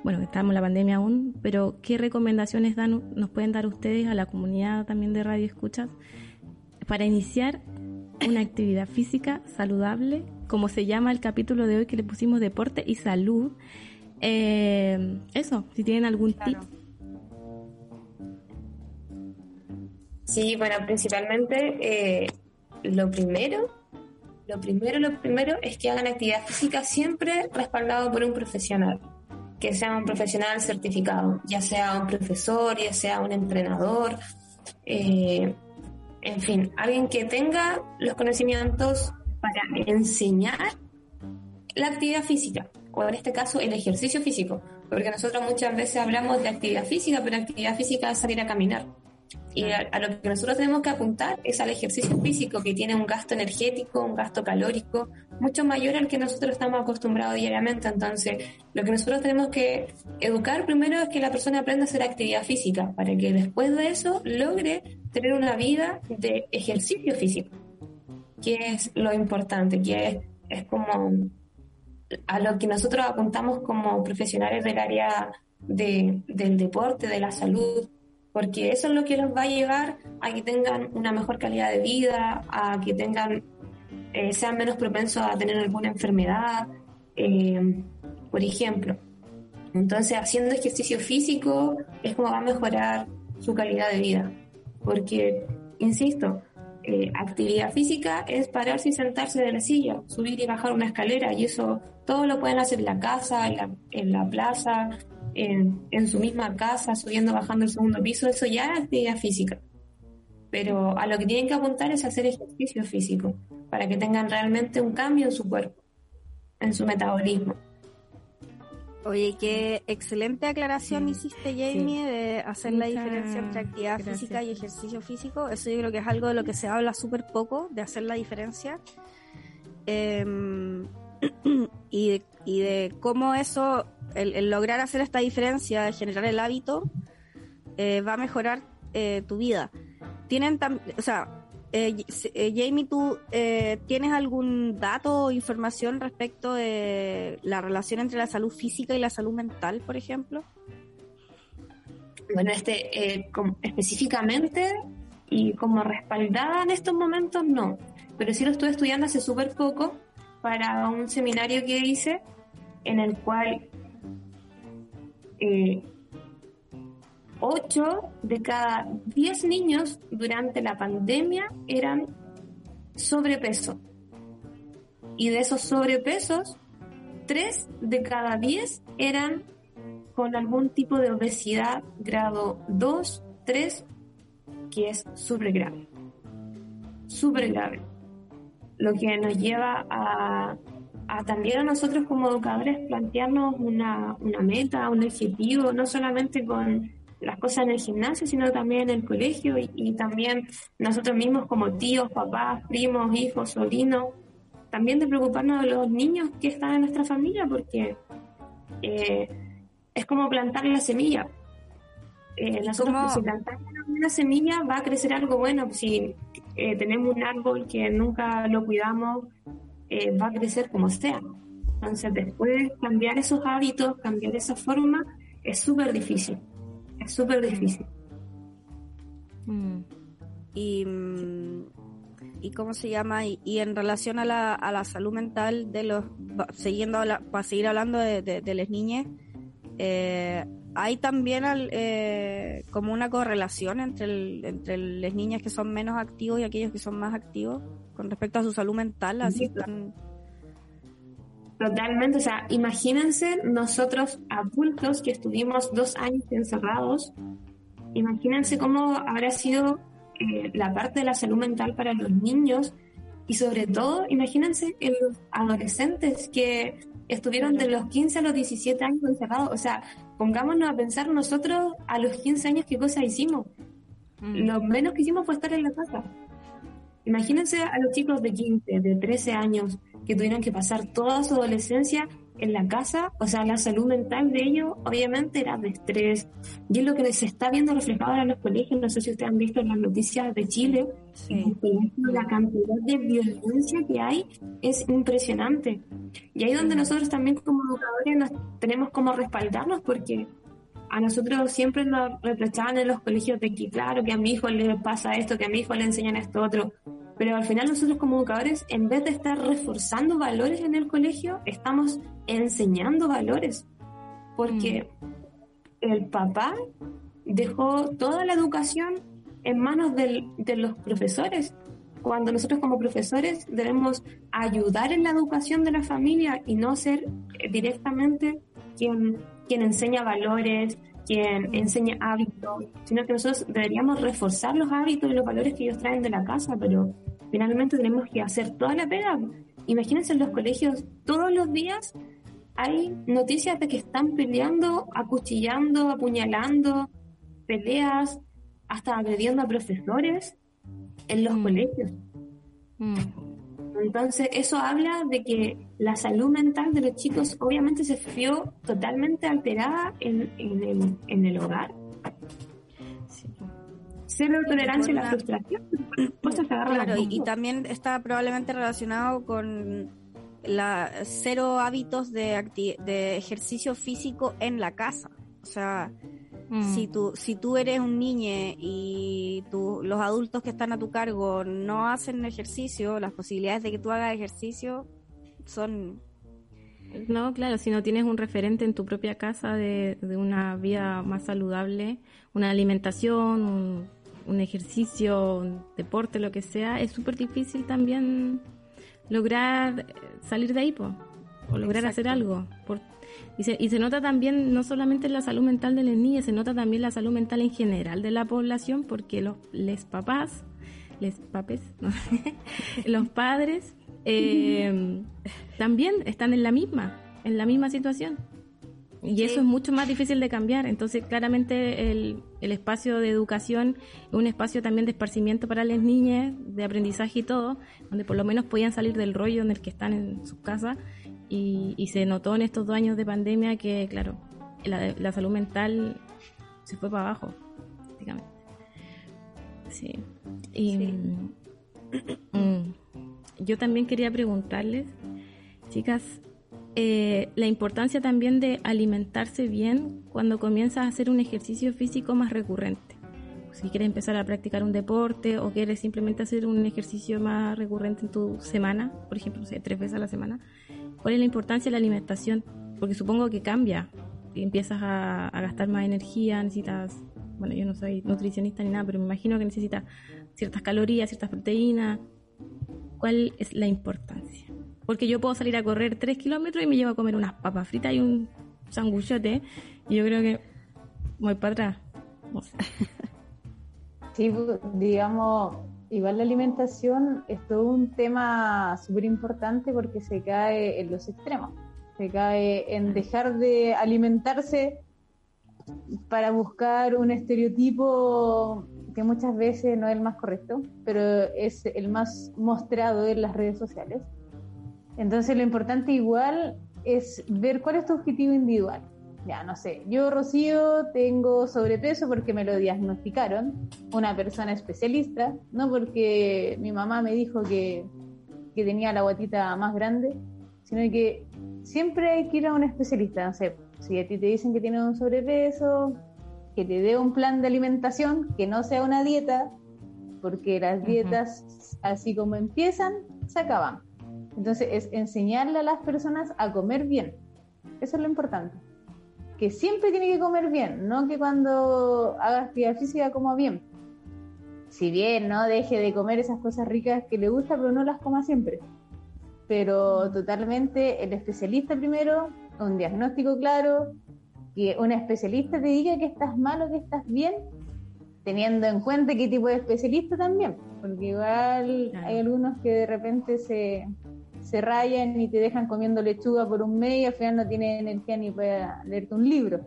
Bueno, estamos en la pandemia aún, pero ¿qué recomendaciones dan, nos pueden dar ustedes a la comunidad también de Radio Escuchas para iniciar una actividad física saludable, como se llama el capítulo de hoy que le pusimos deporte y salud? Eh, eso, si tienen algún tip. Sí, bueno, principalmente eh, lo primero, lo primero, lo primero es que hagan actividad física siempre respaldado por un profesional, que sea un profesional certificado, ya sea un profesor, ya sea un entrenador, eh, en fin, alguien que tenga los conocimientos para enseñar la actividad física, o en este caso el ejercicio físico, porque nosotros muchas veces hablamos de actividad física, pero actividad física es salir a caminar y a, lo que nosotros tenemos que apuntar es al ejercicio físico, que tiene un gasto energético, un gasto calórico, mucho mayor al que nosotros estamos acostumbrados diariamente. Entonces, lo que nosotros tenemos que educar primero es que la persona aprenda a hacer actividad física, para que después de eso logre tener una vida de ejercicio físico, que es lo importante, que es, es como a lo que nosotros apuntamos como profesionales del área de, del deporte, de la salud, porque eso es lo que los va a llevar a que tengan una mejor calidad de vida, a que tengan, eh, sean menos propensos a tener alguna enfermedad, eh, por ejemplo. Entonces, haciendo ejercicio físico es como va a mejorar su calidad de vida, porque, insisto, eh, actividad física es pararse y sentarse de la silla, subir y bajar una escalera y eso todo lo pueden hacer en la casa, en la, en la plaza, en, en, su misma casa, subiendo, bajando el segundo piso, eso ya es actividad física. Pero a lo que tienen que apuntar es hacer ejercicio físico para que tengan realmente un cambio en su cuerpo, en su metabolismo. Oye, qué excelente aclaración hiciste, Jamie, de hacer la diferencia entre actividad gracias. física y ejercicio físico. Eso yo creo que es algo de lo que se habla súper poco, de hacer la diferencia. Em, y, de, y de cómo eso, el, lograr hacer esta diferencia, generar el hábito, eh, va a mejorar eh, tu vida. Tienen o sea, eh, Jamie, ¿tú tienes algún dato o información respecto de la relación entre la salud física y la salud mental, por ejemplo? Bueno, este específicamente y como respaldada en estos momentos no, pero sí lo estuve estudiando hace súper poco para un seminario que hice en el cual eh, 8 de cada 10 niños durante la pandemia eran sobrepeso. Y de esos sobrepesos, 3 de cada 10 eran con algún tipo de obesidad grado 2, 3, que es súper grave. Súper grave. Lo que nos lleva a, a también a nosotros como educadores plantearnos una, una meta, un objetivo, no solamente con las cosas en el gimnasio, sino también en el colegio y, y también nosotros mismos como tíos, papás, primos, hijos, sobrinos, también de preocuparnos de los niños que están en nuestra familia, porque eh, es como plantar la semilla. Eh, nosotros cómo- si plantamos una semilla va a crecer algo bueno. Si eh, tenemos un árbol que nunca lo cuidamos, eh, va a crecer como sea. Entonces después cambiar esos hábitos, cambiar esa forma, es súper difícil. Es súper difícil. Mm. Y, mm, y cómo se llama, y, en relación a la, a la salud mental de los, siguiendo para seguir hablando de, de, de las niñas, eh, hay también al- eh, como una correlación entre, entre las niñas que son menos activos y aquellos que son más activos con respecto a su salud mental, así Sí. están... Totalmente, o sea, imagínense nosotros adultos que estuvimos dos años encerrados, imagínense cómo habrá sido eh, la parte de la salud mental para los niños y sobre todo, imagínense en los adolescentes que estuvieron de los 15 a los 17 años encerrados, o sea, pongámonos a pensar nosotros a los 15 años qué cosas hicimos. Mm. Lo menos que hicimos fue estar en la casa. Imagínense a los chicos de 15, de 13 años que tuvieron que pasar toda su adolescencia en la casa, o sea, la salud mental de ellos obviamente era de estrés. Y es lo que se está viendo reflejado ahora en los colegios, no sé si ustedes han visto en las noticias de Chile, colegios, la cantidad de violencia que hay es impresionante. Y ahí donde nosotros también como educadores nos tenemos como respaldarnos porque a nosotros siempre nos reprochaban en los colegios de que, claro, que a mi hijo le pasa esto, que a mi hijo le enseñan esto otro. Pero al final nosotros como educadores, en vez de estar reforzando valores en el colegio, estamos enseñando valores. Porque el papá dejó toda la educación en manos del- de los profesores. Cuando nosotros como profesores debemos ayudar en la educación de la familia y no ser directamente quien, quien enseña valores, quien enseña hábitos, sino que nosotros deberíamos reforzar los hábitos y los valores que ellos traen de la casa, pero finalmente tenemos que hacer toda la pega. Imagínense en los colegios, todos los días hay noticias de que están peleando, acuchillando, apuñalando, peleas, hasta agrediendo a profesores en los Mm. colegios. Mm. Entonces, eso habla de que la salud mental de los chicos obviamente se vio totalmente alterada en, en el, en el hogar. Sí. Cero tolerancia a la frustración. Cosas Claro, y, también está probablemente relacionado con la cero hábitos de, acti- de ejercicio físico en la casa. O sea, Mm. si tú, si tú eres un niño y tú, los adultos que están a tu cargo no hacen ejercicio, las posibilidades de que tú hagas ejercicio son... No, claro, si no tienes un referente en tu propia casa de, de una vida más saludable, una alimentación, un- un ejercicio, un deporte, lo que sea, es súper difícil también lograr eh, salir de ahí, po, o lograr hacer algo. Por, y, se, y se nota también, no solamente en la salud mental de las niñas, se nota también la salud mental en general de la población, porque los les papás, les papes, ¿no? los padres, eh, también están en la misma, en la misma situación. Y eso es mucho más difícil de cambiar. Entonces, claramente el, el espacio de educación es un espacio también de esparcimiento para las niñas, de aprendizaje y todo, donde por lo menos podían salir del rollo en el que están en sus casas. Y, y se notó en estos dos años de pandemia que, claro, la, la salud mental se fue para abajo, prácticamente. Sí. Y mm, yo también quería preguntarles, chicas, eh, la importancia también de alimentarse bien cuando comienzas a hacer un ejercicio físico más recurrente. Si quieres empezar a practicar un deporte o quieres simplemente hacer un ejercicio más recurrente en tu semana, por ejemplo, tres veces a la semana, ¿cuál es la importancia de la alimentación? Porque supongo que cambia. Empiezas a, gastar más energía, necesitas, bueno, yo no soy nutricionista ni nada, pero me imagino que necesitas ciertas calorías, ciertas proteínas. ¿Cuál es la importancia? Porque yo puedo salir a correr 3 kilómetros y me llevo a comer unas papas fritas y un sanguchote. Y yo creo que voy para atrás. No. Sí, digamos, igual la alimentación es todo un tema súper importante porque se cae en los extremos. Se cae en dejar de alimentarse para buscar un estereotipo que muchas veces no es el más correcto, pero es el más mostrado en las redes sociales. Entonces lo importante igual es ver cuál es tu objetivo individual. Ya, no sé, yo Rocío tengo sobrepeso porque me lo diagnosticaron, una persona especialista, no porque mi mamá me dijo que, que tenía la guatita más grande, sino que siempre hay que ir a un especialista, no sé, si a ti te dicen que tienes un sobrepeso, que te dé un plan de alimentación, que no sea una dieta, porque las dietas, así como empiezan, se acaban. Entonces es enseñarle a las personas a comer bien. Eso es lo importante. Que siempre tiene que comer bien, no que cuando haga actividad física coma bien. Si bien no deje de comer esas cosas ricas que le gusta, pero no las coma siempre. Pero totalmente el especialista primero, un diagnóstico claro, que un especialista te diga que estás mal o que estás bien, teniendo en cuenta qué tipo de especialista también, porque igual hay algunos que de repente se, se rayan y te dejan comiendo lechuga por un mes y al final no tienen energía ni para leerte un libro.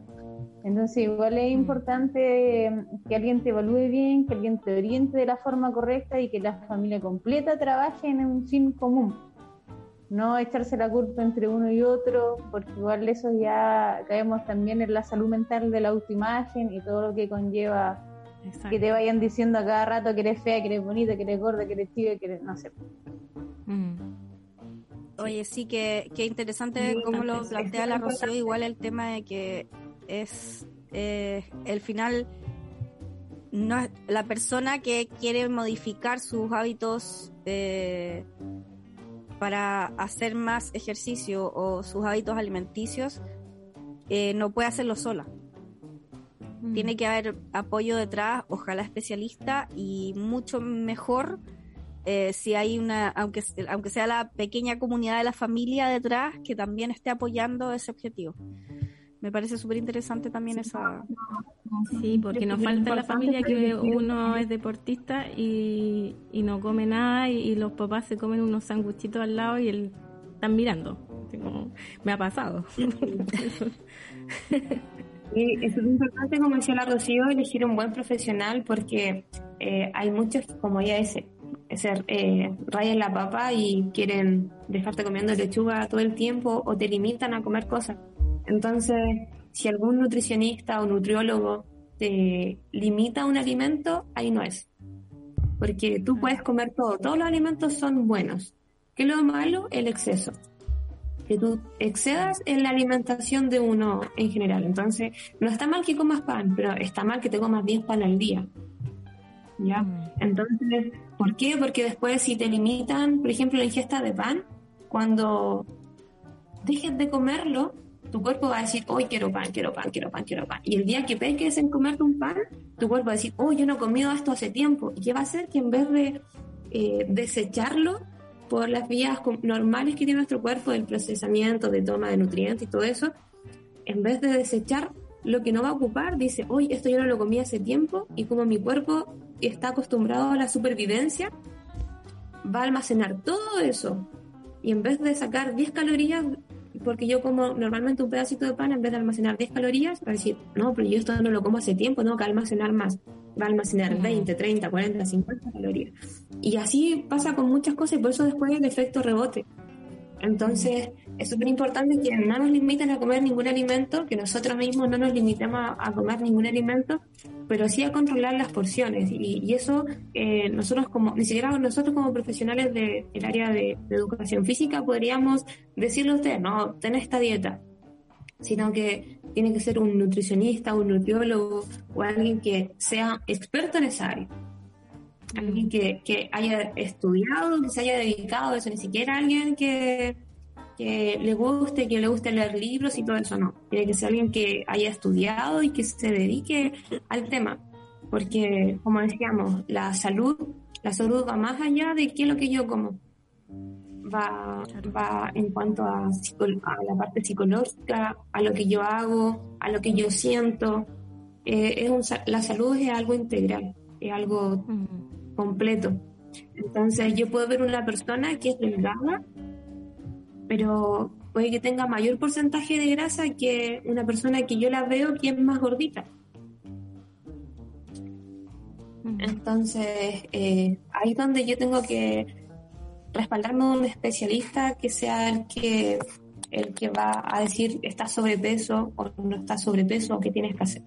Entonces igual es importante que alguien te evalúe bien, que alguien te oriente de la forma correcta y que la familia completa trabaje en un fin común. No echarse la culpa entre uno y otro, porque igual eso ya caemos también en la salud mental de la autoimagen y todo lo que conlleva Exacto. que te vayan diciendo a cada rato que eres fea, que eres bonita, que eres gorda, que eres chica, que eres, no sé. Mm. Oye, sí, que, que interesante cómo lo plantea la Rocío, igual el tema de que es eh, el final, no es- la persona que quiere modificar sus hábitos eh, para hacer más ejercicio o sus hábitos alimenticios, eh, no puede hacerlo sola. Mm. Tiene que haber apoyo detrás, ojalá especialista y mucho mejor eh, si hay una, aunque, aunque sea la pequeña comunidad de la familia detrás, que también esté apoyando ese objetivo. Me parece súper interesante también esa... Sí, porque nos falta en la familia que uno es deportista y, y no come nada y, y los papás se comen unos sanguchitos al lado y él están mirando. Como, me ha pasado. Sí, es importante, como decía la Rocío, elegir un buen profesional porque eh, hay muchos que, como ella dice, ser, eh, rayan la papa y quieren dejarte comiendo lechuga todo el tiempo o te limitan a comer cosas. Entonces, si algún nutricionista o nutriólogo te limita un alimento, ahí no es. Porque tú puedes comer todo, todos los alimentos son buenos. ¿Qué es lo malo? El exceso que tú excedas en la alimentación de uno en general. Entonces, no está mal que comas pan, pero está mal que te comas 10 pan al día. ¿Ya? Entonces, ¿por qué? Porque después si te limitan, por ejemplo, la ingesta de pan, cuando dejes de comerlo, tu cuerpo va a decir, hoy quiero pan, quiero pan, quiero pan, quiero pan. Y el día que peques en comerte un pan, tu cuerpo va a decir, oh, yo no he comido esto hace tiempo. ¿Y qué va a hacer? Que en vez de eh, desecharlo por las vías normales que tiene nuestro cuerpo, del procesamiento, de toma de nutrientes y todo eso, en vez de desechar lo que no va a ocupar, dice, hoy esto yo no lo comí hace tiempo y como mi cuerpo está acostumbrado a la supervivencia, va a almacenar todo eso. Y en vez de sacar 10 calorías porque yo como normalmente un pedacito de pan, en vez de almacenar 10 calorías, va a decir, no, pero yo esto no lo como hace tiempo, no, que almacenar más. Va a almacenar 20, 30, 40, 50 calorías. Y así pasa con muchas cosas y por eso después el efecto rebote. Entonces, es súper importante que no nos limiten a comer ningún alimento, que nosotros mismos no nos limitemos a, comer ningún alimento, pero sí a controlar las porciones. Y, eso, eh, nosotros como, ni siquiera nosotros como profesionales del área de, educación física podríamos decirle a usted, no, ten esta dieta, sino que tiene que ser un nutricionista, un nutriólogo o alguien que sea experto en esa área. Alguien que, que haya estudiado, que se haya dedicado a eso, ni siquiera alguien que, que le guste, que le guste leer libros y todo eso, no. Tiene que ser alguien que haya estudiado y que se dedique al tema. Porque, como decíamos, la salud, la salud va más allá de qué es lo que yo como. Va, va en cuanto a, a la parte psicológica, a lo que yo hago, a lo que yo siento. Eh, es la salud es algo integral, es algo completo. Entonces yo puedo ver una persona que es delgada pero puede que tenga mayor porcentaje de grasa que una persona que yo la veo que es más gordita. Entonces, eh, ahí es donde yo tengo que respaldarme de un especialista que sea el que, el que va a decir está sobrepeso o no está sobrepeso o qué tienes que hacer.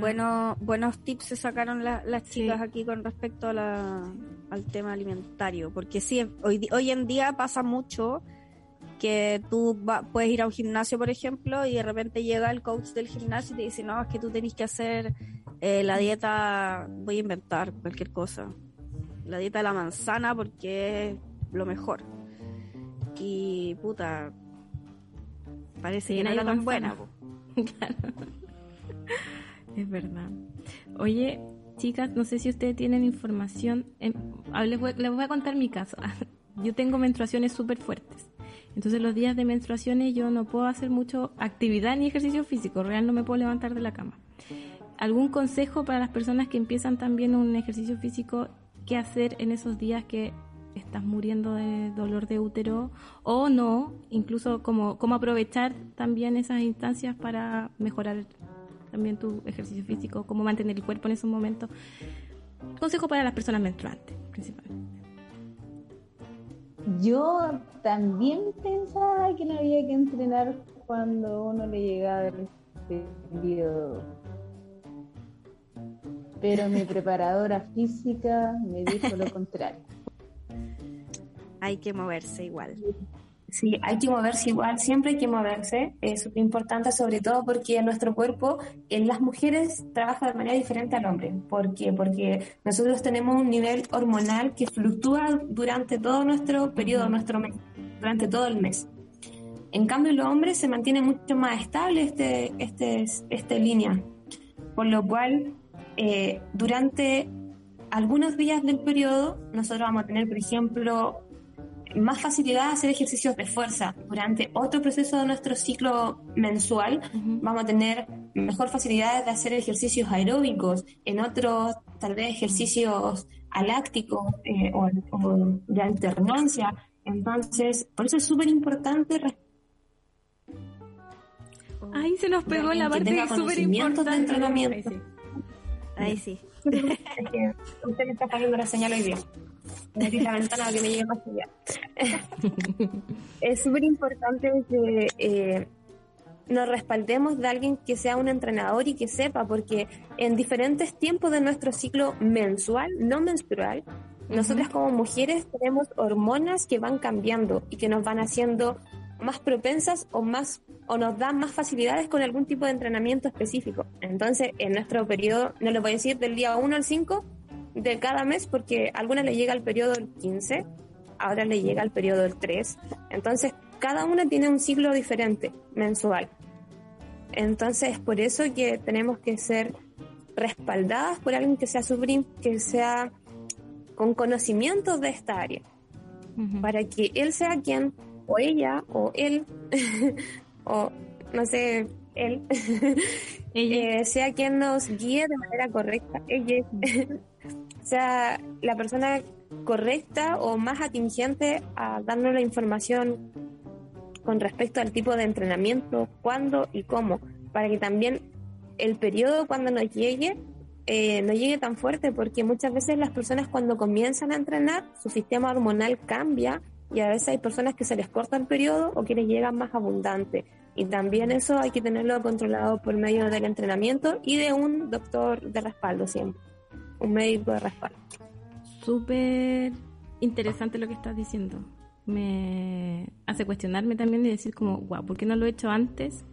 Bueno, buenos tips se sacaron las chicas aquí con respecto a la, al tema alimentario, porque sí, hoy, hoy en día pasa mucho que tú puedes ir a un gimnasio, por ejemplo, y de repente llega el coach del gimnasio y te dice, no, es que tú tenés que hacer eh, la dieta, voy a inventar cualquier cosa, la dieta de la manzana porque es lo mejor. Y puta, parece que no era tan buena. claro. Es verdad. Oye, chicas, no sé si ustedes tienen información. les, voy, a contar mi caso. yo tengo menstruaciones súper fuertes. Entonces los días de menstruaciones yo no puedo hacer mucho actividad ni ejercicio físico. Real no me puedo levantar de la cama. ¿Algún consejo para las personas que empiezan también un ejercicio físico? ¿Qué hacer en esos días que estás muriendo de dolor de útero o no? Incluso cómo, cómo aprovechar también esas instancias para mejorar también tu ejercicio físico, cómo mantener el cuerpo en esos momentos. Consejo para las personas menstruantes, principalmente. Yo también pensaba que no había que entrenar cuando uno le llegaba el periodo. Pero mi preparadora física me dijo lo contrario. Hay que moverse igual. Sí, hay que moverse igual, siempre hay que moverse, es súper importante sobre todo porque nuestro cuerpo, en las mujeres trabaja de manera diferente al hombre. ¿Por qué? Porque nosotros tenemos un nivel hormonal que fluctúa durante todo nuestro periodo, nuestro mes, durante todo el mes. En cambio, los hombres se mantiene mucho más estable este, este, esta línea, por lo cual eh, durante algunos días del periodo nosotros vamos a tener, por ejemplo, más facilidad hacer ejercicios de fuerza. Durante otro proceso de nuestro ciclo mensual vamos a tener mejor facilidad de hacer ejercicios aeróbicos, en otros tal vez ejercicios alácticos eh, o, de alternancia. Entonces, por eso es súper importante. Ahí se nos pegó la parte súper importante. de entrenamiento. Ahí sí. usted me está poniendo la señal hoy día la ventana que me llegue más allá. es súper importante que eh, nos respaldemos de alguien que sea un entrenador y que sepa, porque en diferentes tiempos de nuestro ciclo mensual, no menstrual, nosotras como mujeres tenemos hormonas que van cambiando y que nos van haciendo más propensas o más o nos dan más facilidades con algún tipo de entrenamiento específico. Entonces, en nuestro periodo, no lo voy a decir del día 1 al 5, de cada mes, porque a algunas le llega el periodo el 15, ahora le llega el periodo del 3. Entonces, cada una tiene un ciclo diferente mensual. Entonces, por eso que tenemos que ser respaldadas por alguien que sea subrim, que sea con conocimiento de esta área, para que él sea quien, o ella, o él, o no sé, él, eh, sea quien nos guíe de manera correcta, ella, sea la persona correcta o más atingente a darnos la información con respecto al tipo de entrenamiento, cuándo y cómo, para que también el periodo cuando nos llegue eh, no llegue tan fuerte, porque muchas veces las personas cuando comienzan a entrenar, su sistema hormonal cambia y a veces hay personas que se les corta el periodo o que les llega más abundante. Y también eso hay que tenerlo controlado por medio del entrenamiento y de un doctor de respaldo siempre, un médico de respaldo. Súper interesante lo que estás diciendo me hace cuestionarme también y decir como, wow, ¿por qué no lo he hecho antes?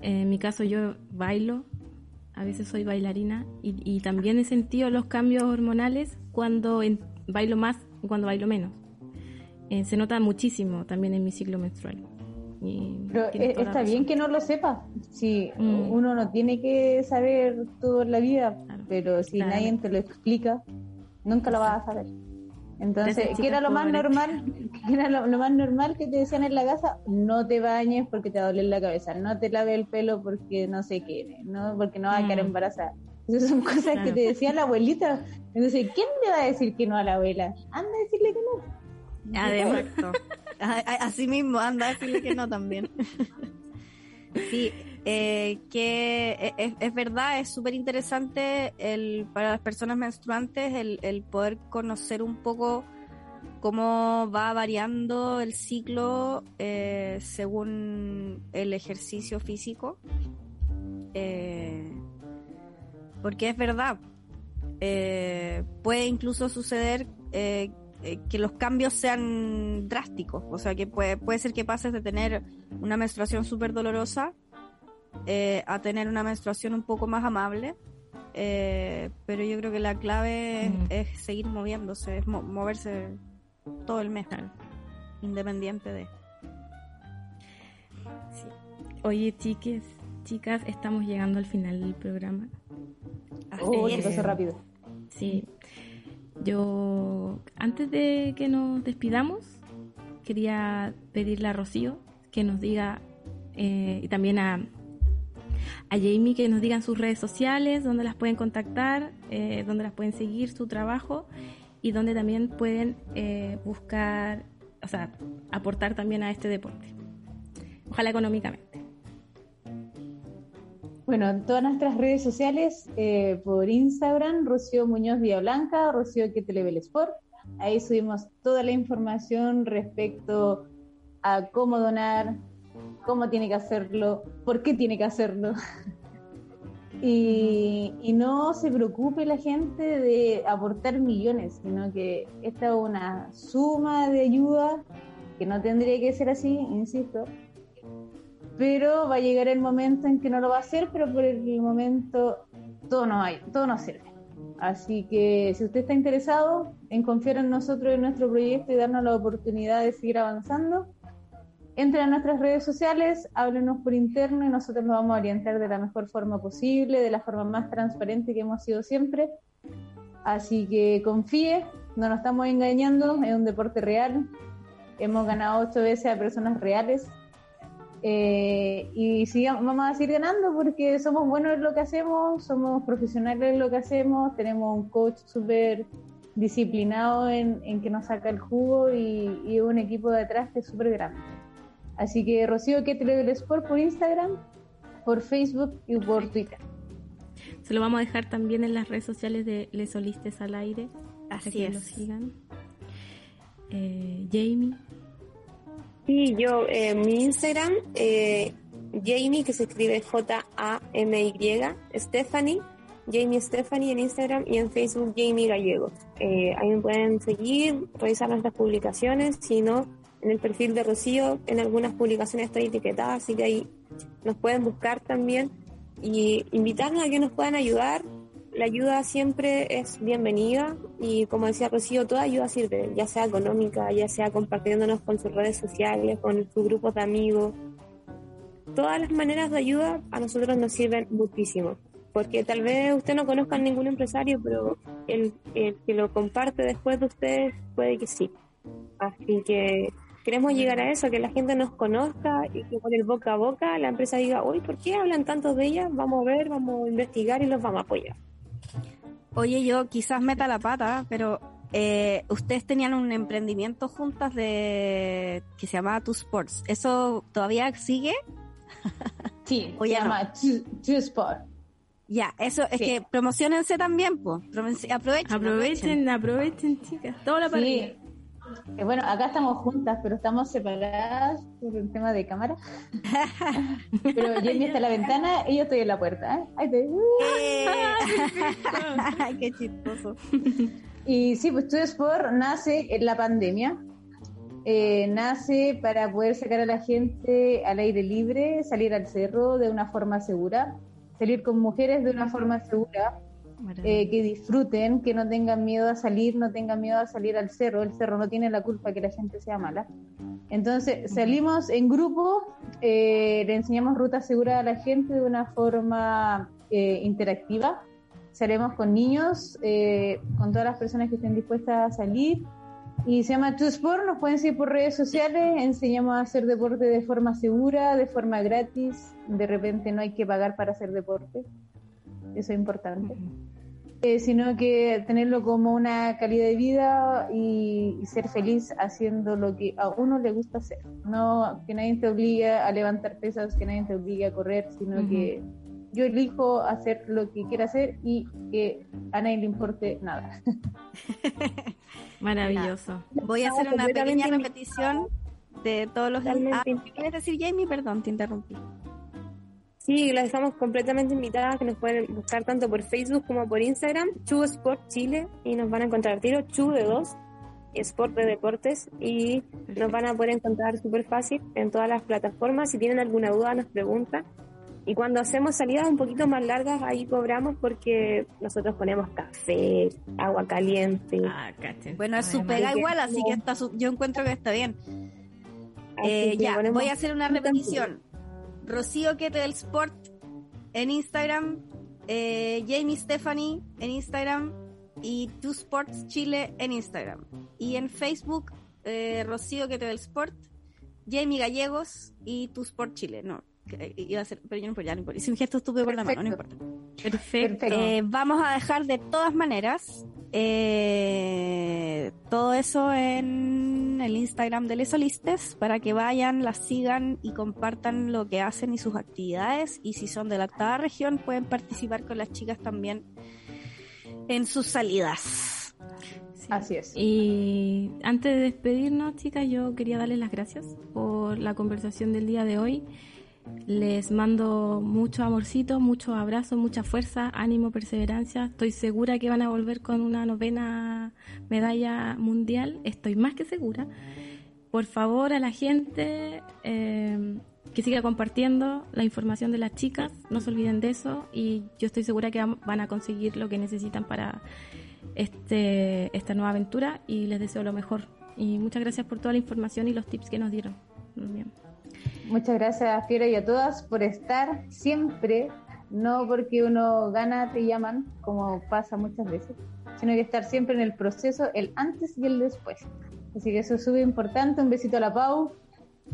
En mi caso yo bailo, a veces soy bailarina y, también he sentido los cambios hormonales cuando bailo más y cuando bailo menos. Eh, se nota muchísimo también en mi ciclo menstrual. Pero eh, está bien que no lo sepa. Si mm. uno no tiene que saber todo en la vida, pero si nadie te lo explica, nunca lo vas a saber. Entonces, ¿qué era lo más normal? ¿Qué era lo, más normal que te decían en la casa? No te bañes porque te va a doler la cabeza, no te lave el pelo porque no sé qué, no porque no vas a quedar mm. embarazada. Esas son cosas que te decía la abuelita. Entonces, ¿quién le va a decir que no a la abuela? Anda a decirle que no. Además, así mismo, anda a decirle que no también. Sí, eh, que e, e, es, verdad, es súper interesante el, para las personas menstruantes el, el, poder conocer un poco cómo va variando el ciclo eh, según el ejercicio físico. Eh, porque es verdad, puede incluso suceder que los cambios sean drásticos, o sea que puede, puede ser que pases de tener una menstruación súper dolorosa eh, a tener una menstruación un poco más amable. Eh, pero yo creo que la clave es, seguir moviéndose, es moverse todo el mes, independiente de. Oye, chiques, chicas, estamos llegando al final del programa. Oh, rápido. Sí. Yo, antes de que nos despidamos, quería pedirle a Rocío que nos diga, eh, y también a, Jamie que nos digan sus redes sociales, dónde las pueden contactar, eh, dónde las pueden seguir su trabajo y dónde también pueden eh, buscar, o sea, aportar también a este deporte. Ojalá económicamente. Bueno, en todas nuestras redes sociales, eh, por Instagram, Rocío Muñoz Blanca, Rocío Level Sport. Ahí subimos toda la información respecto a cómo donar, cómo tiene que hacerlo, por qué tiene que hacerlo. y, no se preocupe la gente de aportar millones, sino que esta es una suma de ayuda que no tendría que ser así, insisto. Pero va a llegar el momento en que no lo va a hacer, pero por el momento todo no hay, todo no sirve. Así que si usted está interesado en confiar en nosotros y en nuestro proyecto y darnos la oportunidad de seguir avanzando, Entren a nuestras redes sociales, háblenos por interno y nosotros nos vamos a orientar de la mejor forma posible, de la forma más transparente que hemos sido siempre. Así que confíe, no nos estamos engañando, es un deporte real. Hemos ganado ocho veces a personas reales. Eh, y sigamos, vamos a seguir ganando porque somos buenos en lo que hacemos, somos profesionales en lo que hacemos, tenemos un coach súper disciplinado en, que nos saca el jugo y, y un equipo detrás que es súper grande. Así que Rocío que del Sport por Instagram, por Facebook y por Twitter. Se lo vamos a dejar también en las redes sociales de Les Solistes al Aire. Así que es. Lo sigan. Eh, Jamie. Sí, yo, eh, mi Instagram, eh, Jamie, que se escribe J-A-M-Y, Stephanie, Jamie Stephanie en Instagram y en Facebook Jamie Gallego. ahí me pueden seguir, revisar nuestras publicaciones, si no, en el perfil de Rocío, en algunas publicaciones estoy etiquetada, así que ahí nos pueden buscar también y invitarnos a que nos puedan ayudar la ayuda siempre es bienvenida y como decía Rocío, toda ayuda sirve, ya sea económica, ya sea compartiéndonos con sus redes sociales, con sus grupos de amigos. Todas las maneras de ayuda a nosotros nos sirven muchísimo, porque tal vez usted no conozca a ningún empresario, pero el, el que lo comparte después de usted puede que sí. Así que queremos llegar a eso, que la gente nos conozca y que por el boca a boca la empresa diga, uy, ¿por qué hablan tanto de ella? Vamos a ver, vamos a investigar y los vamos a apoyar. Oye, yo quizás meta la pata, pero eh, ustedes tenían un emprendimiento juntas de que se llamaba Two Sports. ¿Eso todavía sigue? Sí, O se ya no. llama Two, Two Sport. Ya, eso es Sí. que promocionense también, pues. Aprovechen, Aprovechen, aprovechen, chicas. Toda la parrilla. Eh, bueno, acá estamos juntas, pero estamos separadas por el tema de cámara. pero Jamie está en la ventana y yo estoy en la puerta. ¿eh? Ahí te- Eh, Qué chistoso. Y sí, pues Studio Sport nace en la pandemia. Eh, nace para poder sacar a la gente al aire libre, salir al cerro de una forma segura, salir con mujeres de una forma segura, eh, que disfruten, que no tengan miedo a salir, no tengan miedo a salir al cerro. El cerro no tiene la culpa que la gente sea mala. Entonces salimos en grupo, eh, le enseñamos ruta segura a la gente de una forma eh, interactiva. Salimos con niños, eh, con todas las personas que estén dispuestas a salir. Y se llama Two Sport, nos pueden seguir por redes sociales, enseñamos a hacer deporte de forma segura, de forma gratis, de repente no hay que pagar para hacer deporte, eso es importante. Eh, sino que tenerlo como una calidad de vida y, y ser feliz haciendo lo que a uno le gusta hacer. No que nadie te obligue a levantar pesas, que nadie te obligue a correr, sino que yo elijo hacer lo que quiera hacer y que a nadie le importe nada. Maravilloso. Voy a hacer una pequeña repetición de todos los Ah, ¿qué invitado. quieres decir, Jamie? Perdón, te interrumpí. Sí, las dejamos completamente invitadas, que nos pueden buscar tanto por Facebook como por Instagram, Chu Sport Chile, y nos van a encontrar tiro, Chu de dos, Sport de Deportes, y nos van a poder encontrar súper fácil en todas las plataformas. Si tienen alguna duda, nos preguntan. Y cuando hacemos salidas un poquito más largas, ahí cobramos porque nosotros ponemos café, agua caliente. Ah, cachen. Bueno, es su pega igual, así que está su- yo encuentro que está bien. Eh, que ya, voy a hacer una repetición. Rocío Quete del Sport en Instagram, eh, Jamie Stephanie en Instagram y Two Sports Chile en Instagram. Y en Facebook, eh, Rocío Quete del Sport, Jamie Gallegos y Two Sport Chile. No, que- iba a ser, pero yo no puedo, ya no importa. Hice un gesto estúpido con la mano, no importa. Perfecto. Perfecto. Eh, vamos a dejar de todas maneras eh, todo eso en el Instagram de Les Solistes para que vayan, las sigan y compartan lo que hacen y sus actividades. Y si son de la octava región, pueden participar con las chicas también en sus salidas. Sí. Así es. Y antes de despedirnos, chicas, yo quería darles las gracias por la conversación del día de hoy. Les mando mucho amorcito, muchos abrazos, mucha fuerza, ánimo, perseverancia. Estoy segura que van a volver con una novena medalla mundial. Estoy más que segura. Por favor, a la gente eh, que siga compartiendo la información de las chicas, no se olviden de eso. Y yo estoy segura que van a conseguir lo que necesitan para este, esta nueva aventura y les deseo lo mejor. Y muchas gracias por toda la información y los tips que nos dieron. Muy bien. Muchas gracias, Fiora, y a todas por estar siempre, no porque uno gana, te llaman, como pasa muchas veces, sino que estar siempre en el proceso, el antes y el después. Así que eso es súper importante. Un besito a la Pau.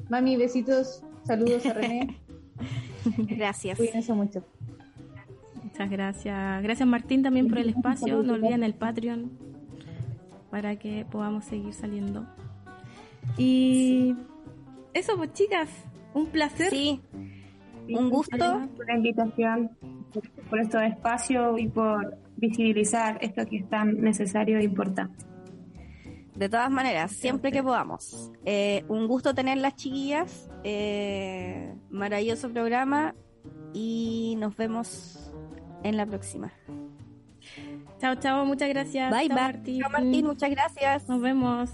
Mami, besitos. Saludos a René. Gracias. Cuídense mucho. Muchas gracias. Gracias Martín también por el espacio. No olviden el Patreon para que podamos seguir saliendo. Y eso pues chicas, un placer. Sí, un gusto. por la invitación, por, estos espacios y por visibilizar esto que es tan necesario e importante. De todas maneras, siempre que podamos. Eh, un gusto tener las chiquillas. eh, maravilloso programa. Y nos vemos en la próxima. Chao, chao, muchas gracias. Bye, Chao, bye. Martín. Chao, Martín, muchas gracias. Nos vemos.